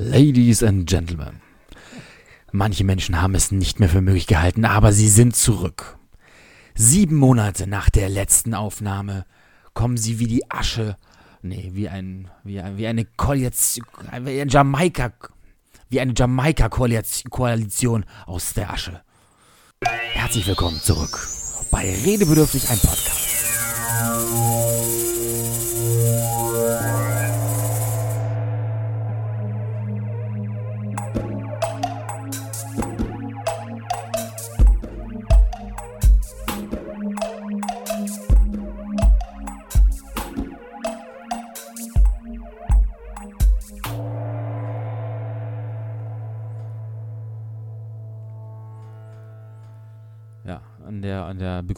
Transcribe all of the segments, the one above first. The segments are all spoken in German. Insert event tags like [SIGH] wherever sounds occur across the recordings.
Ladies and Gentlemen, manche Menschen haben es nicht mehr für möglich gehalten, aber sie sind zurück. Sieben Monate nach der letzten Aufnahme kommen sie wie die Asche, nee, wie ein, wie, wie eine Koalition, wie ein Jamaika, wie eine Jamaika-Koalition aus der Asche. Herzlich willkommen zurück bei Redebedürftig ein Podcast.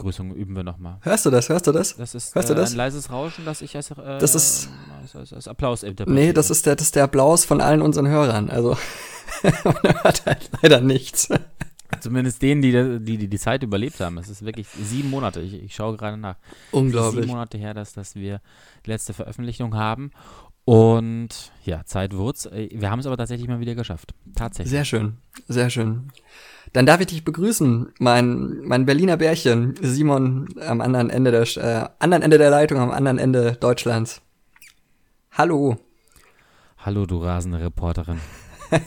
Begrüßung üben wir nochmal. Hörst du das? Hörst du das? Das ist Hörst du äh, das? ein leises Rauschen, das ich als, äh, Das ist- als, als, als Applaus interpretiere. Nee, das ist der, das ist der Applaus von allen unseren Hörern. Also, [LAUGHS] man hört halt leider nichts. Zumindest denen, die die, die die Zeit überlebt haben. Es ist wirklich sieben Monate. Ich, ich schaue gerade nach. Es ist Sieben Unglaublich. Monate her, dass, dass wir die letzte Veröffentlichung haben. Und ja, Zeit wird's. Äh, Wir haben es aber tatsächlich mal wieder geschafft. Tatsächlich. Sehr schön, sehr schön. Dann darf ich dich begrüßen, mein, mein Berliner Bärchen, Simon am anderen Ende der, äh, anderen Ende der Leitung, am anderen Ende Deutschlands. Hallo. Hallo, du rasende Reporterin. [LAUGHS]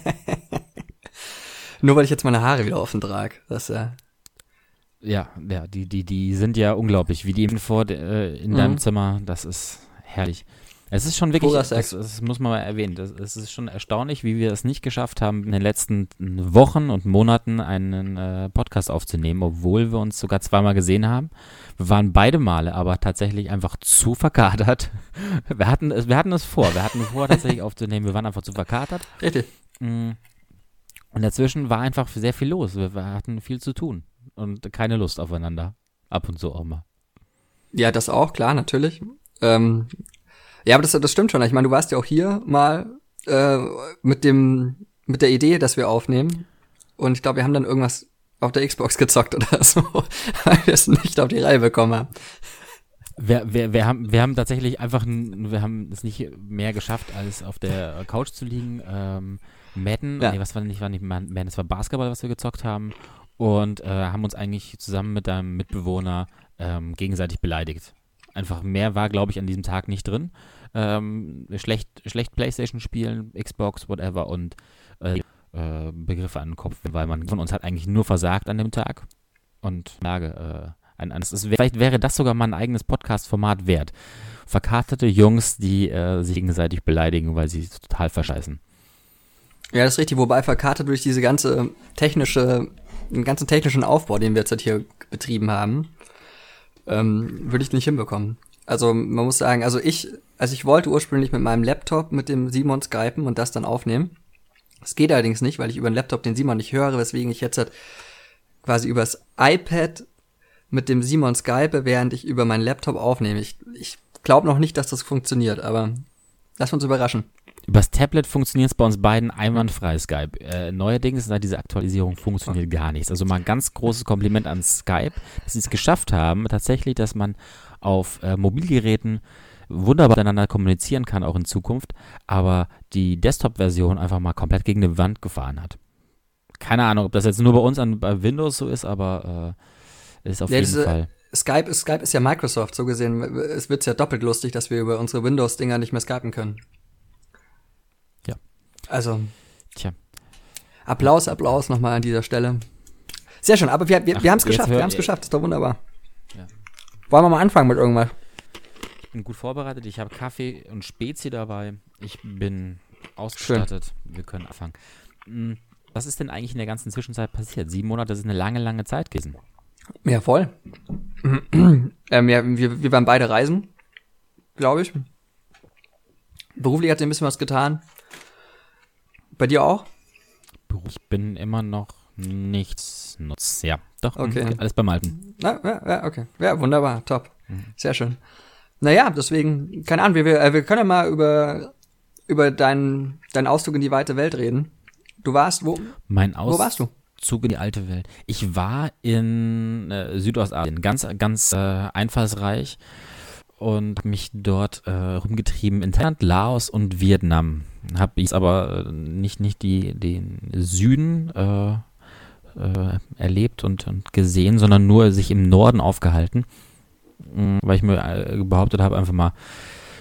Nur weil ich jetzt meine Haare wieder offen trage. Das ja. Ja, ja, die, die, die sind ja unglaublich, wie die eben vor äh, in Mhm. deinem Zimmer. Das ist herrlich. Es ist schon wirklich, das, das muss man mal erwähnen, das, es ist schon erstaunlich, wie wir es nicht geschafft haben, in den letzten Wochen und Monaten einen äh, Podcast aufzunehmen, obwohl wir uns sogar zweimal gesehen haben. Wir waren beide Male aber tatsächlich einfach zu verkatert. [LAUGHS] Wir hatten es, wir hatten es vor, wir hatten vor tatsächlich [LAUGHS] aufzunehmen, wir waren einfach zu verkatert. Richtig. Mm. Und dazwischen war einfach sehr viel los. Wir, wir hatten viel zu tun und keine Lust aufeinander. Ab und zu auch mal. Ja, das auch, klar, natürlich. Ähm, ja, aber das, das stimmt schon. Ich meine, du warst ja auch hier mal äh, mit dem mit der Idee, dass wir aufnehmen. Und ich glaube, wir haben dann irgendwas auf der Xbox gezockt oder [LAUGHS] so, weil wir es nicht auf die Reihe bekommen haben. Wir, wir, wir, haben, wir haben tatsächlich einfach, wir haben es nicht mehr geschafft, als auf der Couch zu liegen. Ähm, Madden, Ja. nee, was war nicht, war nicht Madden, es war Basketball, was wir gezockt haben. Und äh, haben uns eigentlich zusammen mit deinem Mitbewohner ähm, gegenseitig beleidigt. Einfach mehr war, glaube ich, an diesem Tag nicht drin. Ähm, schlecht, schlecht Playstation spielen, Xbox, whatever und äh, äh, Begriffe an den Kopf, weil man von uns hat eigentlich nur versagt an dem Tag. Und merke, äh, ein, ein, ist, vielleicht wäre das sogar mal ein eigenes Podcast-Format wert. Verkaterte Jungs, die äh, sich gegenseitig beleidigen, weil sie total verscheißen. Ja, das ist richtig. Wobei verkartet durch diese ganze technische, den ganzen technischen Aufbau, den wir jetzt halt hier betrieben haben, ähm, würde ich nicht hinbekommen. Also man muss sagen, also ich, also ich wollte ursprünglich mit meinem Laptop mit dem Simon skypen und das dann aufnehmen. Es geht allerdings nicht, weil ich über den Laptop den Simon nicht höre, weswegen ich jetzt halt quasi übers iPad mit dem Simon skype, während ich über meinen Laptop aufnehme. Ich, ich glaube noch nicht, dass das funktioniert, aber lass uns überraschen. Übers Tablet funktioniert es bei uns beiden einwandfrei, Skype. Äh, neuerdings, seit dieser Aktualisierung, funktioniert gar nichts. Also mal ein ganz großes Kompliment an Skype, dass sie es geschafft haben, tatsächlich, dass man auf äh, Mobilgeräten wunderbar miteinander kommunizieren kann, auch in Zukunft, aber die Desktop-Version einfach mal komplett gegen eine Wand gefahren hat. Keine Ahnung, ob das jetzt nur bei uns an bei Windows so ist, aber äh, ist auf Ja, jeden diese- Fall. Skype ist, Skype ist ja Microsoft, so gesehen. Es wird ja doppelt lustig, dass wir über unsere Windows-Dinger nicht mehr skypen können. Also, Tja. Applaus, Applaus nochmal an dieser Stelle. Sehr schön, aber wir, wir, Ach, wir haben es geschafft, wir haben es geschafft, ist doch wunderbar. Ja. Wollen wir mal anfangen mit irgendwas? Ich bin gut vorbereitet. Ich habe Kaffee und Spezi dabei. Ich bin ausgestattet. Wir können anfangen. Hm, Was ist denn eigentlich in der ganzen Zwischenzeit passiert? Sieben Monate sind eine lange, lange Zeit gewesen. Ja, voll. [CLEARS THROAT] ähm, ja, wir, wir waren beide reisen, glaube ich. Beruflich hat sich ein bisschen was getan. Bei dir auch? Ich bin immer noch nichts nutz. Ja, doch. Okay. mhm, Alles beim Alten. Ja, ja, ja, okay. Ja, wunderbar, top. Sehr schön. Naja, deswegen, keine Ahnung, wir, wir, äh, wir können ja mal über, über deinen, deinen Ausflug in die weite Welt reden. Du warst, wo, Mein wo warst du? Auszug in die alte Welt. Ich war in äh, Südostasien, ganz, ganz äh, einfallsreich und mich dort äh, rumgetrieben in Thailand, Laos und Vietnam. Habe ich aber nicht, nicht die, den Süden äh, äh, erlebt und, und gesehen, sondern nur sich im Norden aufgehalten, mm, weil ich mir äh, behauptet habe, einfach mal,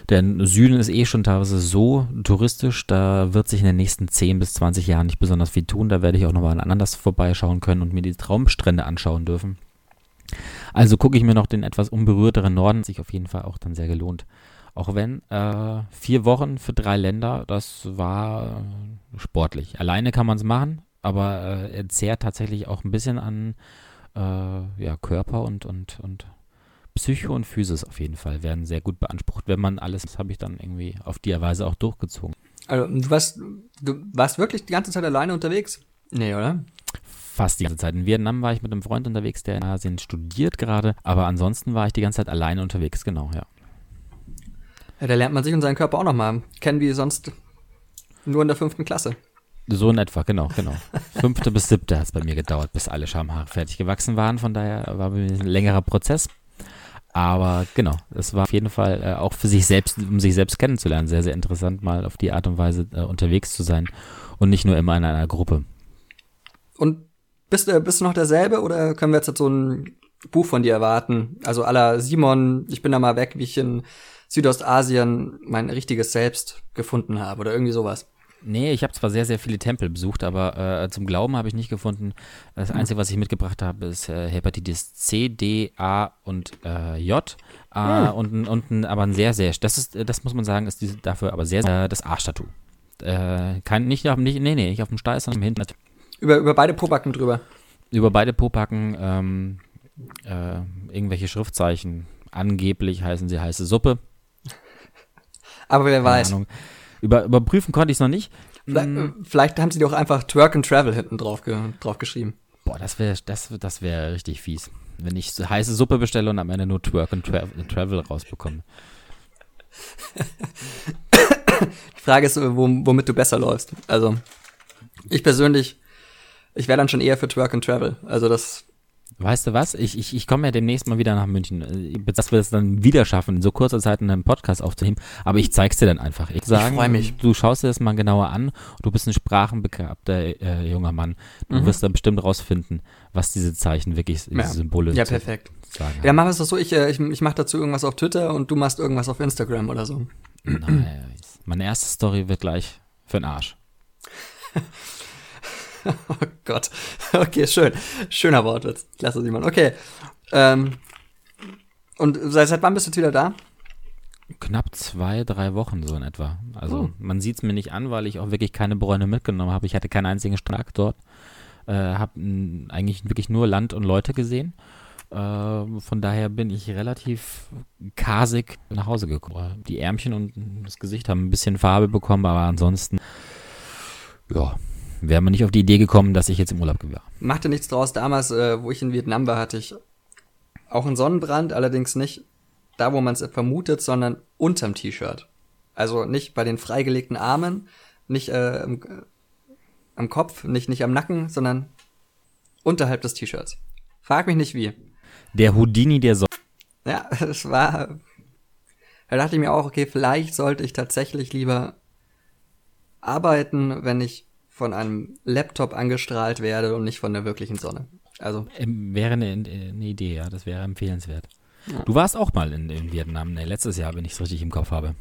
der Süden ist eh schon teilweise so touristisch, da wird sich in den nächsten 10 bis 20 Jahren nicht besonders viel tun. Da werde ich auch nochmal an anders vorbeischauen können und mir die Traumstrände anschauen dürfen. Also gucke ich mir noch den etwas unberührteren Norden, sich auf jeden Fall auch dann sehr gelohnt. Auch wenn äh, vier Wochen für drei Länder, das war äh, sportlich. Alleine kann man es machen, aber äh, er zehrt tatsächlich auch ein bisschen an äh, ja, Körper und, und, und Psycho und Physis auf jeden Fall werden sehr gut beansprucht, wenn man alles, das habe ich dann irgendwie auf die Weise auch durchgezogen. Also du warst, du warst wirklich die ganze Zeit alleine unterwegs? Nee, oder? Fast die ganze Zeit. In Vietnam war ich mit einem Freund unterwegs, der in Asien studiert gerade, aber ansonsten war ich die ganze Zeit alleine unterwegs, genau, ja. Ja, da lernt man sich und seinen Körper auch nochmal kennen, wie sonst nur in der fünften Klasse. So in etwa, genau, genau. [LAUGHS] Fünfte bis siebte hat es bei mir gedauert, bis alle Schamhaare fertig gewachsen waren. Von daher war ein längerer Prozess. Aber genau, es war auf jeden Fall äh, auch für sich selbst, um sich selbst kennenzulernen, sehr, sehr interessant, mal auf die Art und Weise äh, unterwegs zu sein und nicht nur immer in einer Gruppe. Und bist, äh, bist du noch derselbe oder können wir jetzt so ein Buch von dir erwarten? Also aller Simon, ich bin da mal weg, wie ich in Südostasien mein richtiges Selbst gefunden habe oder irgendwie sowas. Nee, ich habe zwar sehr, sehr viele Tempel besucht, aber äh, zum Glauben habe ich nicht gefunden. Das hm. Einzige, was ich mitgebracht habe, ist äh, Hepatitis C, D, A und äh, J. Äh, hm. und, und aber ein sehr, sehr, das ist, das muss man sagen, ist diese, dafür aber sehr, sehr das Arschtattoo. Äh, kein, nicht auf, nicht, nee, nee, nicht auf dem Steiß, sondern hinten. Über, über beide Pobacken drüber. Über beide Pobacken, ähm, äh, irgendwelche Schriftzeichen. Angeblich heißen sie heiße Suppe. Aber wer weiß. Ahnung. Über, überprüfen konnte ich es noch nicht. Vielleicht, hm. vielleicht, haben sie doch einfach Twerk and Travel hinten drauf, ge drauf geschrieben. Boah, das wäre das, das wär richtig fies. Wenn ich so heiße Suppe bestelle und am Ende nur Twerk and Tra Travel rausbekomme. Die Frage ist, womit du besser läufst. Also, ich persönlich, ich wäre dann schon eher für Twerk and Travel. Also, das Weißt du was? Ich, ich, ich komme ja demnächst mal wieder nach München. Äh, dass wir es dann wieder schaffen, in so kurzer Zeit einen Podcast aufzunehmen. Aber ich zeig's dir dann einfach. Ich, ich freue mich. Du schaust dir das mal genauer an. Du bist ein sprachenbegabter äh, junger Mann. Du mhm. wirst dann bestimmt rausfinden, was diese Zeichen wirklich, diese ja. Symbole Ja, perfekt. Sagen ja, machen wir es doch so. Ich, äh, ich, ich mache dazu irgendwas auf Twitter und du machst irgendwas auf Instagram oder so. Nice. Meine erste Story wird gleich für den Arsch. [LAUGHS] [LAUGHS] oh Gott. Okay, schön. Schöner Wortwitz. Klasse, Simon. Okay. Ähm, und seit, wann bist du wieder da? Knapp zwei, drei Wochen so in etwa. Also oh. man sieht es mir nicht an, weil ich auch wirklich keine Bräune mitgenommen habe. Ich hatte keinen einzigen Strack dort. Äh, habe eigentlich wirklich nur Land und Leute gesehen. Äh, von daher bin ich relativ kasig nach Hause gekommen. Die Ärmchen und das Gesicht haben ein bisschen Farbe bekommen, aber ansonsten, ja, wäre man nicht auf die Idee gekommen, dass ich jetzt im Urlaub war. Machte nichts draus. Damals, äh, wo ich in Vietnam war, hatte ich auch einen Sonnenbrand, allerdings nicht da, wo man es vermutet, sondern unterm T-Shirt. Also nicht bei den freigelegten Armen, nicht äh, am, äh, am Kopf, nicht, nicht am Nacken, sondern unterhalb des T-Shirts. Frag mich nicht wie. Der Houdini der Sonne. Ja, [LAUGHS] es war. Da dachte ich mir auch, okay, vielleicht sollte ich tatsächlich lieber arbeiten, wenn ich von einem Laptop angestrahlt werde und nicht von der wirklichen Sonne. Also ähm, wäre eine, eine, Idee, ja, das wäre empfehlenswert. Ja. Du warst auch mal in, in Vietnam, ne, letztes Jahr, wenn ich es richtig im Kopf habe.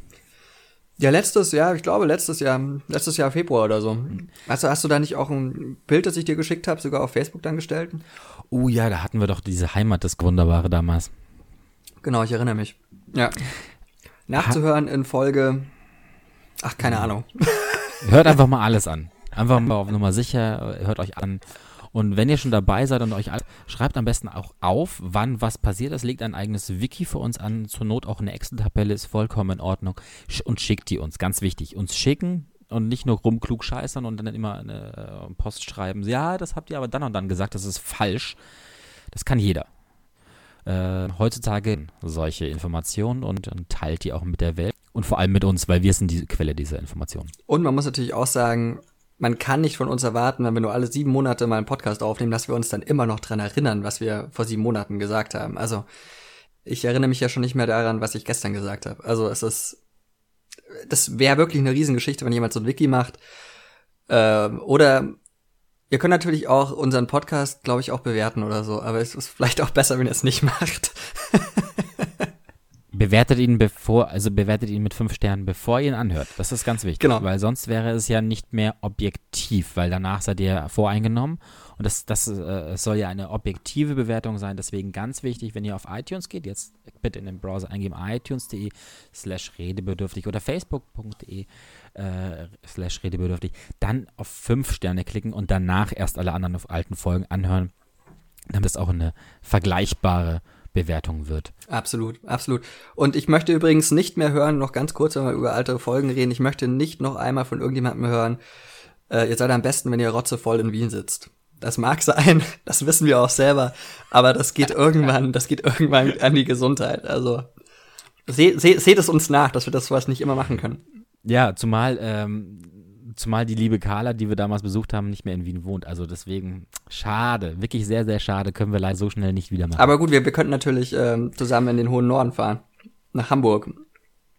Ja, letztes Jahr, ich glaube letztes Jahr, letztes Jahr Februar oder so. Also hast du da nicht auch ein Bild, das ich dir geschickt habe, sogar auf Facebook dann gestellt? Oh ja, da hatten wir doch diese Heimat, das Wunderbare damals. Genau, ich erinnere mich. Ja. Nachzuhören in Folge, ach, keine Ahnung. Hört einfach mal alles an. Einfach mal auf Nummer sicher, hört euch an. Und wenn ihr schon dabei seid und euch schreibt am besten auch auf, wann was passiert ist. Legt ein eigenes Wiki für uns an. Zur Not auch eine Excel-Tabelle ist vollkommen in Ordnung. Und schickt die uns. Ganz wichtig. Uns schicken und nicht nur rumklug scheißern und dann immer eine äh, Post schreiben. Ja, das habt ihr aber dann und dann gesagt. Das ist falsch. Das kann jeder. Äh, heutzutage solche Informationen und, und teilt die auch mit der Welt und vor allem mit uns, weil wir sind die Quelle dieser Informationen. Und man muss natürlich auch sagen, man kann nicht von uns erwarten, wenn wir nur alle sieben Monate mal einen Podcast aufnehmen, dass wir uns dann immer noch dran erinnern, was wir vor sieben Monaten gesagt haben. Also ich erinnere mich ja schon nicht mehr daran, was ich gestern gesagt habe. Also es ist das wäre wirklich eine Riesengeschichte, wenn jemand so ein Wiki macht. Ähm, oder ihr könnt natürlich auch unseren Podcast, glaube ich, auch bewerten oder so, aber es ist vielleicht auch besser, wenn ihr es nicht [LAUGHS] macht. Bewertet ihn bevor, also bewertet ihn mit fünf Sternen, bevor ihr ihn anhört. Das ist ganz wichtig. Genau. Weil sonst wäre es ja nicht mehr objektiv, weil danach seid ihr voreingenommen. Und das, das äh, soll ja eine objektive Bewertung sein. Deswegen ganz wichtig, wenn ihr auf iTunes geht, jetzt bitte in den Browser eingeben, itunes.de slash redebedürftig oder facebook.de äh, slash redebedürftig, dann auf fünf Sterne klicken und danach erst alle anderen auf alten Folgen anhören, damit es auch eine vergleichbare Bewertung wird. Absolut, absolut. Und ich möchte übrigens nicht mehr hören, noch ganz kurz, wenn wir über alte Folgen reden, ich möchte nicht noch einmal von irgendjemandem hören, äh, ihr seid am besten, wenn ihr rotzevoll in Wien sitzt. Das mag [LAUGHS] sein, das wissen wir auch selber, aber das geht [LAUGHS] irgendwann, das geht irgendwann an die Gesundheit. Also seht, seht, seht es uns nach, dass wir das sowas nicht immer machen können. Ja, zumal ähm, zumal die liebe Carla, die wir damals besucht haben, nicht mehr in Wien wohnt. Also deswegen schade, wirklich sehr, sehr schade, können wir leider so schnell nicht wieder machen. Aber gut, wir, wir könnten natürlich ähm, zusammen in den hohen Norden fahren. Nach Hamburg.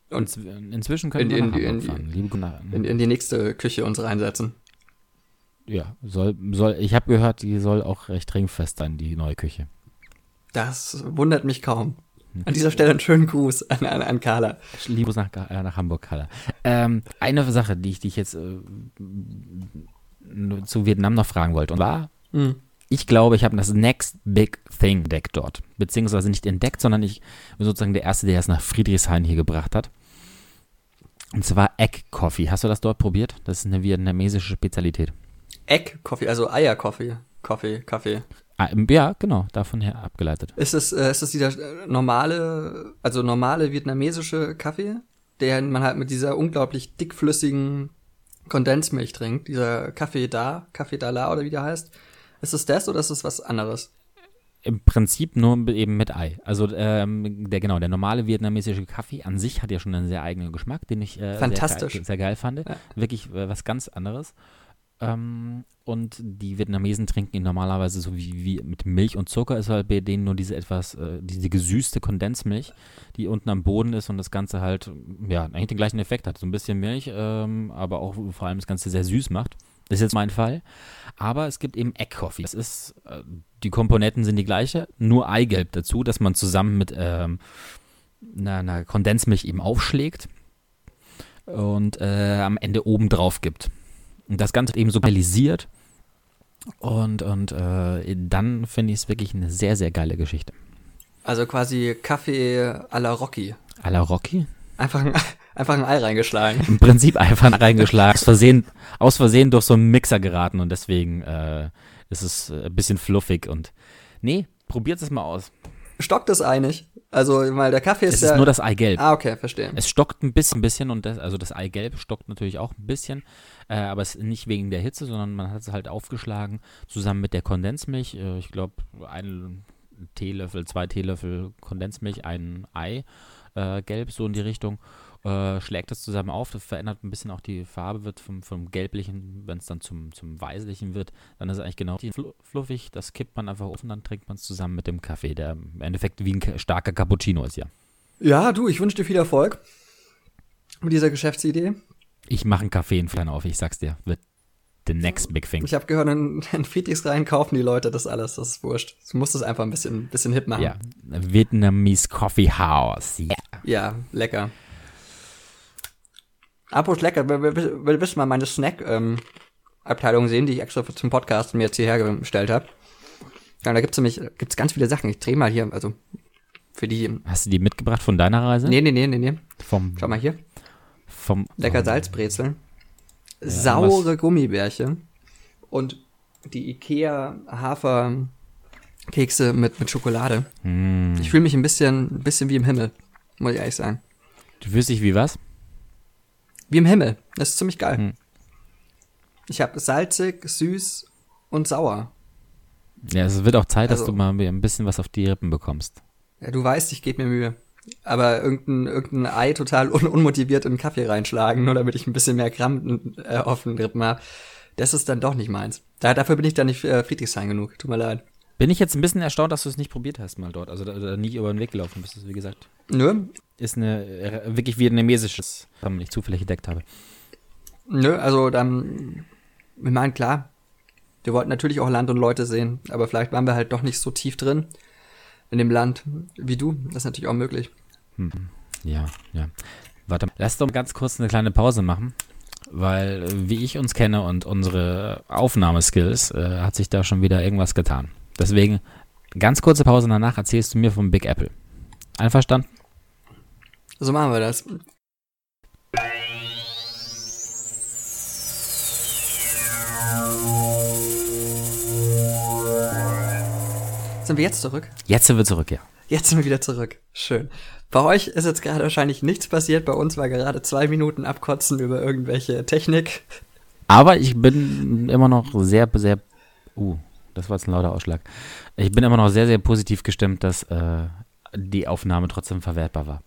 Und inzwischen können in, wir in, nach in, Hamburg die- fahren. Gunnar. in, in die nächste Küche uns reinsetzen. ja, soll, soll, ich habe gehört, die soll auch recht ringfest sein, die neue Küche. Das wundert mich kaum. An dieser Stelle einen schönen Gruß an, an, an Carla. Liebe Grüße nach, äh, nach Hamburg, Carla. Ähm, eine Sache, die ich dich jetzt äh, zu Vietnam noch fragen wollte, und war, Mhm. ich glaube, ich habe das Next Big Thing entdeckt dort. Beziehungsweise nicht entdeckt, sondern ich bin sozusagen der Erste, der es nach Friedrichshain hier gebracht hat. Und zwar Egg Coffee. Hast du das dort probiert? Das ist eine vietnamesische Spezialität. Egg-Coffee, also Eier-Coffee. Coffee, Kaffee. Ah, ähm, ja, genau, davon her abgeleitet. Ist es, äh, ist es dieser äh, normale, also normale vietnamesische Kaffee, den man halt mit dieser unglaublich dickflüssigen Kondensmilch trinkt? Dieser Kaffee da, Kaffee da la oder wie der heißt? Ist es das oder ist es was anderes? Im Prinzip nur eben mit Ei. Also ähm, der genau, der normale vietnamesische Kaffee an sich hat ja schon einen sehr eigenen Geschmack, den ich äh, Fantastisch. Sehr, geil- sehr geil fand. Ja. Wirklich äh, was ganz anderes. Ähm, und die Vietnamesen trinken ihn normalerweise so wie, wie mit Milch und Zucker, ist halt bei denen nur diese etwas, äh, diese gesüßte Kondensmilch, die unten am Boden ist und das Ganze halt, ja, eigentlich den gleichen Effekt hat. So ein bisschen Milch, ähm, aber auch vor allem das Ganze sehr süß macht. Das ist jetzt mein Fall. Aber es gibt eben Egg Coffee. Das ist, äh, die Komponenten sind die gleiche, nur Eigelb dazu, dass man zusammen mit ähm, einer, einer Kondensmilch eben aufschlägt und äh, am Ende oben drauf gibt. Und das Ganze eben so kanalisiert. Und, und äh, dann finde ich es wirklich eine sehr, sehr geile Geschichte. Also quasi Kaffee à la Rocky. A la Rocky? Einfach ein, [LAUGHS] einfach ein Ei reingeschlagen. Im Prinzip einfach reingeschlagen. Aus Versehen, aus Versehen durch so einen Mixer geraten und deswegen äh, ist es äh, ein bisschen fluffig und. Nee, probiert es mal aus. Stockt es Ei nicht? Also, weil der Kaffee ist Es ja. ist nur das Eigelb. ah, okay, verstehe. Es stockt ein bisschen, bisschen und das, also das Eigelb stockt natürlich auch ein bisschen, äh, aber es nicht wegen der Hitze, sondern man hat es halt aufgeschlagen zusammen mit der Kondensmilch. Äh, ich glaube, ein Teelöffel, zwei Teelöffel Kondensmilch, ein Ei, äh, gelb, so in die Richtung. Äh, schlägt das zusammen auf, das verändert ein bisschen auch die Farbe, wird vom, vom gelblichen, wenn es dann zum, zum weißlichen wird, dann ist es eigentlich genau fl fluffig, das kippt man einfach auf und dann trinkt man es zusammen mit dem Kaffee, der im Endeffekt wie ein starker Cappuccino ist, ja. Ja, du, ich wünsche dir viel Erfolg mit dieser Geschäftsidee. Ich mache einen Kaffee in Flan auf, ich sag's dir. Wird the next big thing. Ich habe gehört, in, in Friedrichs rein kaufen die Leute das alles, das ist wurscht. Du musst es einfach ein bisschen, bisschen hip machen. Ja. Vietnamese Coffee House. Yeah. Ja, lecker. Apropos lecker, will, will, will, willst du mal meine Snack-Abteilung sehen, die ich extra zum Podcast mir jetzt hierher gestellt habe? Ja, da gibt's nämlich gibt's ganz viele Sachen. Ich drehe mal hier, also für die. Hast du die mitgebracht von deiner Reise? Nee, nee, nee, nee, nee. Vom, Schau mal hier. Vom Lecker Salzbrezeln. Saure Gummibärchen. Und die Ikea Haferkekse mit, mit Schokolade. Mm. Ich fühle mich ein bisschen, ein bisschen wie im Himmel, muss ich ehrlich sagen. Du fühlst dich wie was? Wie im Himmel. Das ist ziemlich geil. Hm. Ich habe salzig, süß und sauer. Ja, es wird auch Zeit, dass Also- du mal ein bisschen was auf die Rippen bekommst. Ja, du weißt, ich gebe mir Mühe. Aber irgendein, irgendein Ei total un unmotiviert in den Kaffee reinschlagen, nur damit ich ein bisschen mehr Gramm äh, auf den Rippen habe, das ist dann doch nicht meins. Da, dafür bin ich dann nicht äh, Friedrichshain genug. Tut mir leid. Bin ich jetzt ein bisschen erstaunt, dass du es nicht probiert hast mal dort. Also da, da nie über den Weg gelaufen bist, wie gesagt. Nö, ist eine äh, wirklich vietnamesisches, was ich zufällig entdeckt habe. Nö, also dann, wir meinen klar, wir wollten natürlich auch Land und Leute sehen, aber vielleicht waren wir halt doch nicht so tief drin in dem Land wie du. Das ist natürlich auch möglich. Hm. Ja, ja. Warte, lass doch ganz kurz eine kleine Pause machen, weil wie ich uns kenne und unsere Aufnahmeskills, äh, hat sich da schon wieder irgendwas getan. Deswegen ganz kurze Pause danach erzählst du mir vom Big Apple. Einverstanden? So machen wir das. Sind wir jetzt zurück? Jetzt sind wir zurück, ja. Jetzt sind wir wieder zurück. Schön. Bei euch ist jetzt gerade wahrscheinlich nichts passiert. Bei uns war gerade zwei Minuten abkotzen über irgendwelche Technik. Aber ich bin immer noch sehr, sehr. Uh, das war jetzt ein lauter Ausschlag. Ich bin immer noch sehr, sehr positiv gestimmt, dass äh, die Aufnahme trotzdem verwertbar war.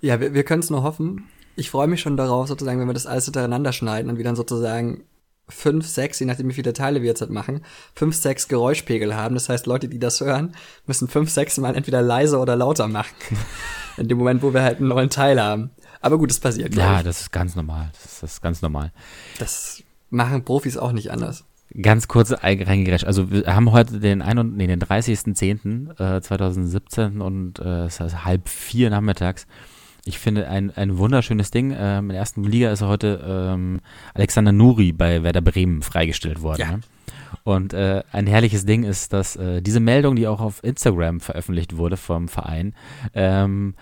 Ja, wir, wir können es nur hoffen. Ich freue mich schon darauf, sozusagen, wenn wir das alles hintereinander schneiden und wir dann sozusagen fünf, sechs, je nachdem wie viele Teile wir jetzt halt machen, fünf, sechs Geräuschpegel haben. Das heißt, Leute, die das hören, müssen fünf, sechs Mal entweder leiser oder lauter machen. [LAUGHS] In dem Moment, wo wir halt einen neuen Teil haben. Aber gut, das passiert. Ja, das ist ganz normal. Das ist ganz normal. Das machen Profis auch nicht anders. Ganz kurz reingerescht. Also wir haben heute den, ein nee, den 30.10.2017 und äh, es ist halb vier nachmittags. Ich finde ein, ein wunderschönes Ding. Ähm, in der ersten Liga ist heute ähm, Alexander Nuri bei Werder Bremen freigestellt worden. Ja. Ne? Und äh, ein herrliches Ding ist, dass äh, diese Meldung, die auch auf Instagram veröffentlicht wurde vom Verein, ähm,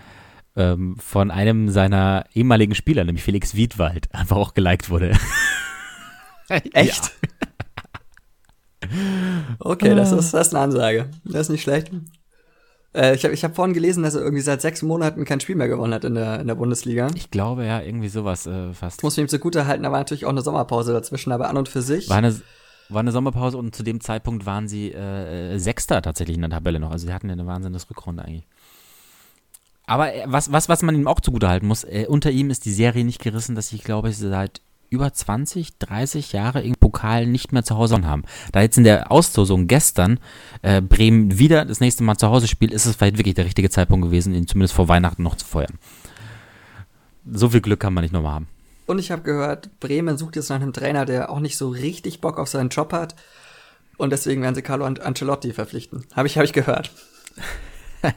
ähm, von einem seiner ehemaligen Spieler, nämlich Felix Wiedwald, [LAUGHS] einfach auch geliked wurde. [LAUGHS] Echt? okay, das ist, das ist eine Ansage. Das ist nicht schlecht. Äh, ich habe ich hab vorhin gelesen, dass er irgendwie seit sechs Monaten kein Spiel mehr gewonnen hat in der, in der Bundesliga. Ich glaube, ja, irgendwie sowas äh, fast. Das muss man ihm zugute halten, da war natürlich auch eine Sommerpause dazwischen, aber an und für sich. War eine, war eine Sommerpause und zu dem Zeitpunkt waren sie äh, Sechster tatsächlich in der Tabelle noch. Also sie hatten ja eine wahnsinnige Rückrunde eigentlich. Aber äh, was, was, was man ihm auch zugute halten muss, äh, unter ihm ist die Serie nicht gerissen, dass ich glaube, seit über 20, 30 Jahre im Pokal nicht mehr zu Hause haben. Da jetzt in der Auslosung gestern äh, Bremen wieder das nächste Mal zu Hause spielt, ist es vielleicht wirklich der richtige Zeitpunkt gewesen, ihn zumindest vor Weihnachten noch zu feuern. So viel Glück kann man nicht nochmal haben. Und ich habe gehört, Bremen sucht jetzt nach einem Trainer, der auch nicht so richtig Bock auf seinen Job hat. Und deswegen werden sie Carlo Ancelotti verpflichten. Habe ich, hab ich gehört. [LAUGHS]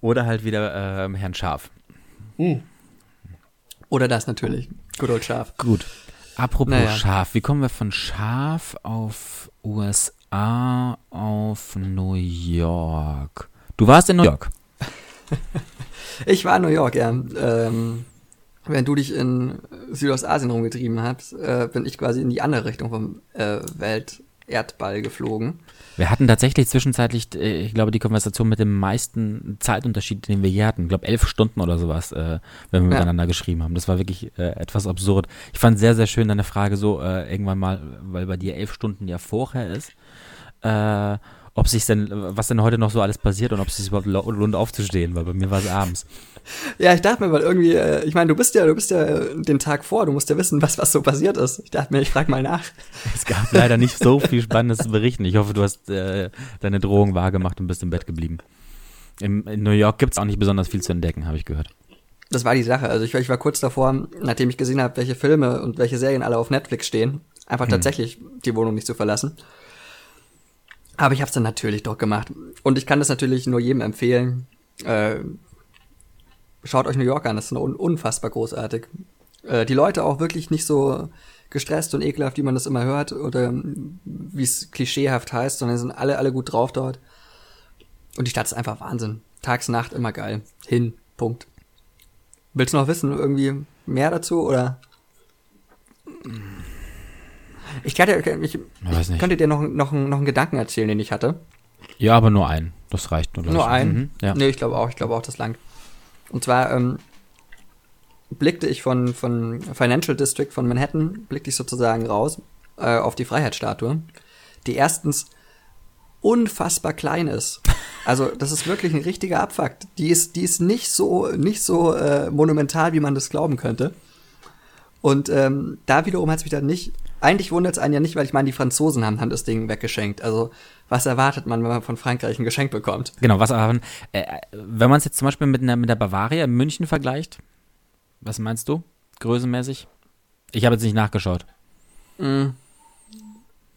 Oder halt wieder ähm, Herrn Schaf. Uh. Oder das natürlich. Good old Schaf. Gut. Apropos naja. Schaf, wie kommen wir von Schaf auf USA auf New York? Du warst in New York. [LAUGHS] ich war in New York, ja. Ähm, wenn du dich in Südostasien rumgetrieben hast, äh, bin ich quasi in die andere Richtung vom äh, Welt, Erdball geflogen. Wir hatten tatsächlich zwischenzeitlich, äh, ich glaube, die Konversation mit dem meisten Zeitunterschied, den wir je hatten. Ich glaube, elf Stunden oder sowas, äh, wenn wir ja. miteinander geschrieben haben. Das war wirklich äh, etwas absurd. Ich fand sehr, sehr schön deine Frage so äh, irgendwann mal, weil bei dir elf Stunden ja vorher ist. Äh, ob sich denn, was denn heute noch so alles passiert und ob es sich überhaupt lohnt aufzustehen, weil bei mir war es abends. [LAUGHS] Ja, ich dachte mir, weil irgendwie, äh, ich meine, du bist ja, du bist ja den Tag vor, du musst ja wissen, was, was so passiert ist. Ich dachte mir, ich frage mal nach. [LAUGHS] Es gab leider nicht so viel Spannendes zu berichten. Ich hoffe, du hast äh, deine Drohung wahrgemacht und bist im Bett geblieben. Im, in New York gibt es auch nicht besonders viel zu entdecken, habe ich gehört. Das war die Sache. Also ich, ich war kurz davor, nachdem ich gesehen habe, welche Filme und welche Serien alle auf Netflix stehen, einfach hm. tatsächlich die Wohnung nicht zu verlassen. Aber ich habe es dann natürlich doch gemacht. Und ich kann das natürlich nur jedem empfehlen. Äh, schaut euch New York an, das ist un unfassbar großartig. Äh, die Leute auch wirklich nicht so gestresst und ekelhaft, wie man das immer hört, oder wie es klischeehaft heißt, sondern sind alle, alle gut drauf dort. Und die Stadt ist einfach Wahnsinn. Tags, Nacht, immer geil. Hin, Punkt. Willst du noch wissen, irgendwie mehr dazu, oder? Ich, hatte, ich, ich könnte dir noch, noch, noch einen Gedanken erzählen, den ich hatte. Ja, aber nur einen. Das reicht nur. Nur einen? Mhm, ja. Nee, ich glaube auch. Ich glaube auch, das langt. Und zwar ähm, blickte ich von, von Financial District von Manhattan, blickte ich sozusagen raus äh, auf die Freiheitsstatue, die erstens unfassbar klein ist. Also das ist wirklich ein richtiger Abfakt. Die ist, die ist nicht so, nicht so äh, monumental, wie man das glauben könnte. Und ähm, da wiederum hat es mich dann nicht, eigentlich wundert es einen ja nicht, weil ich meine, die Franzosen haben, haben das Ding weggeschenkt. Also was erwartet man, wenn man von Frankreich ein Geschenk bekommt? Genau, was erwarten. Äh, wenn man es jetzt zum Beispiel mit, einer, mit der Bavaria in München vergleicht, was meinst du, größenmäßig? Ich habe jetzt nicht nachgeschaut. Mm.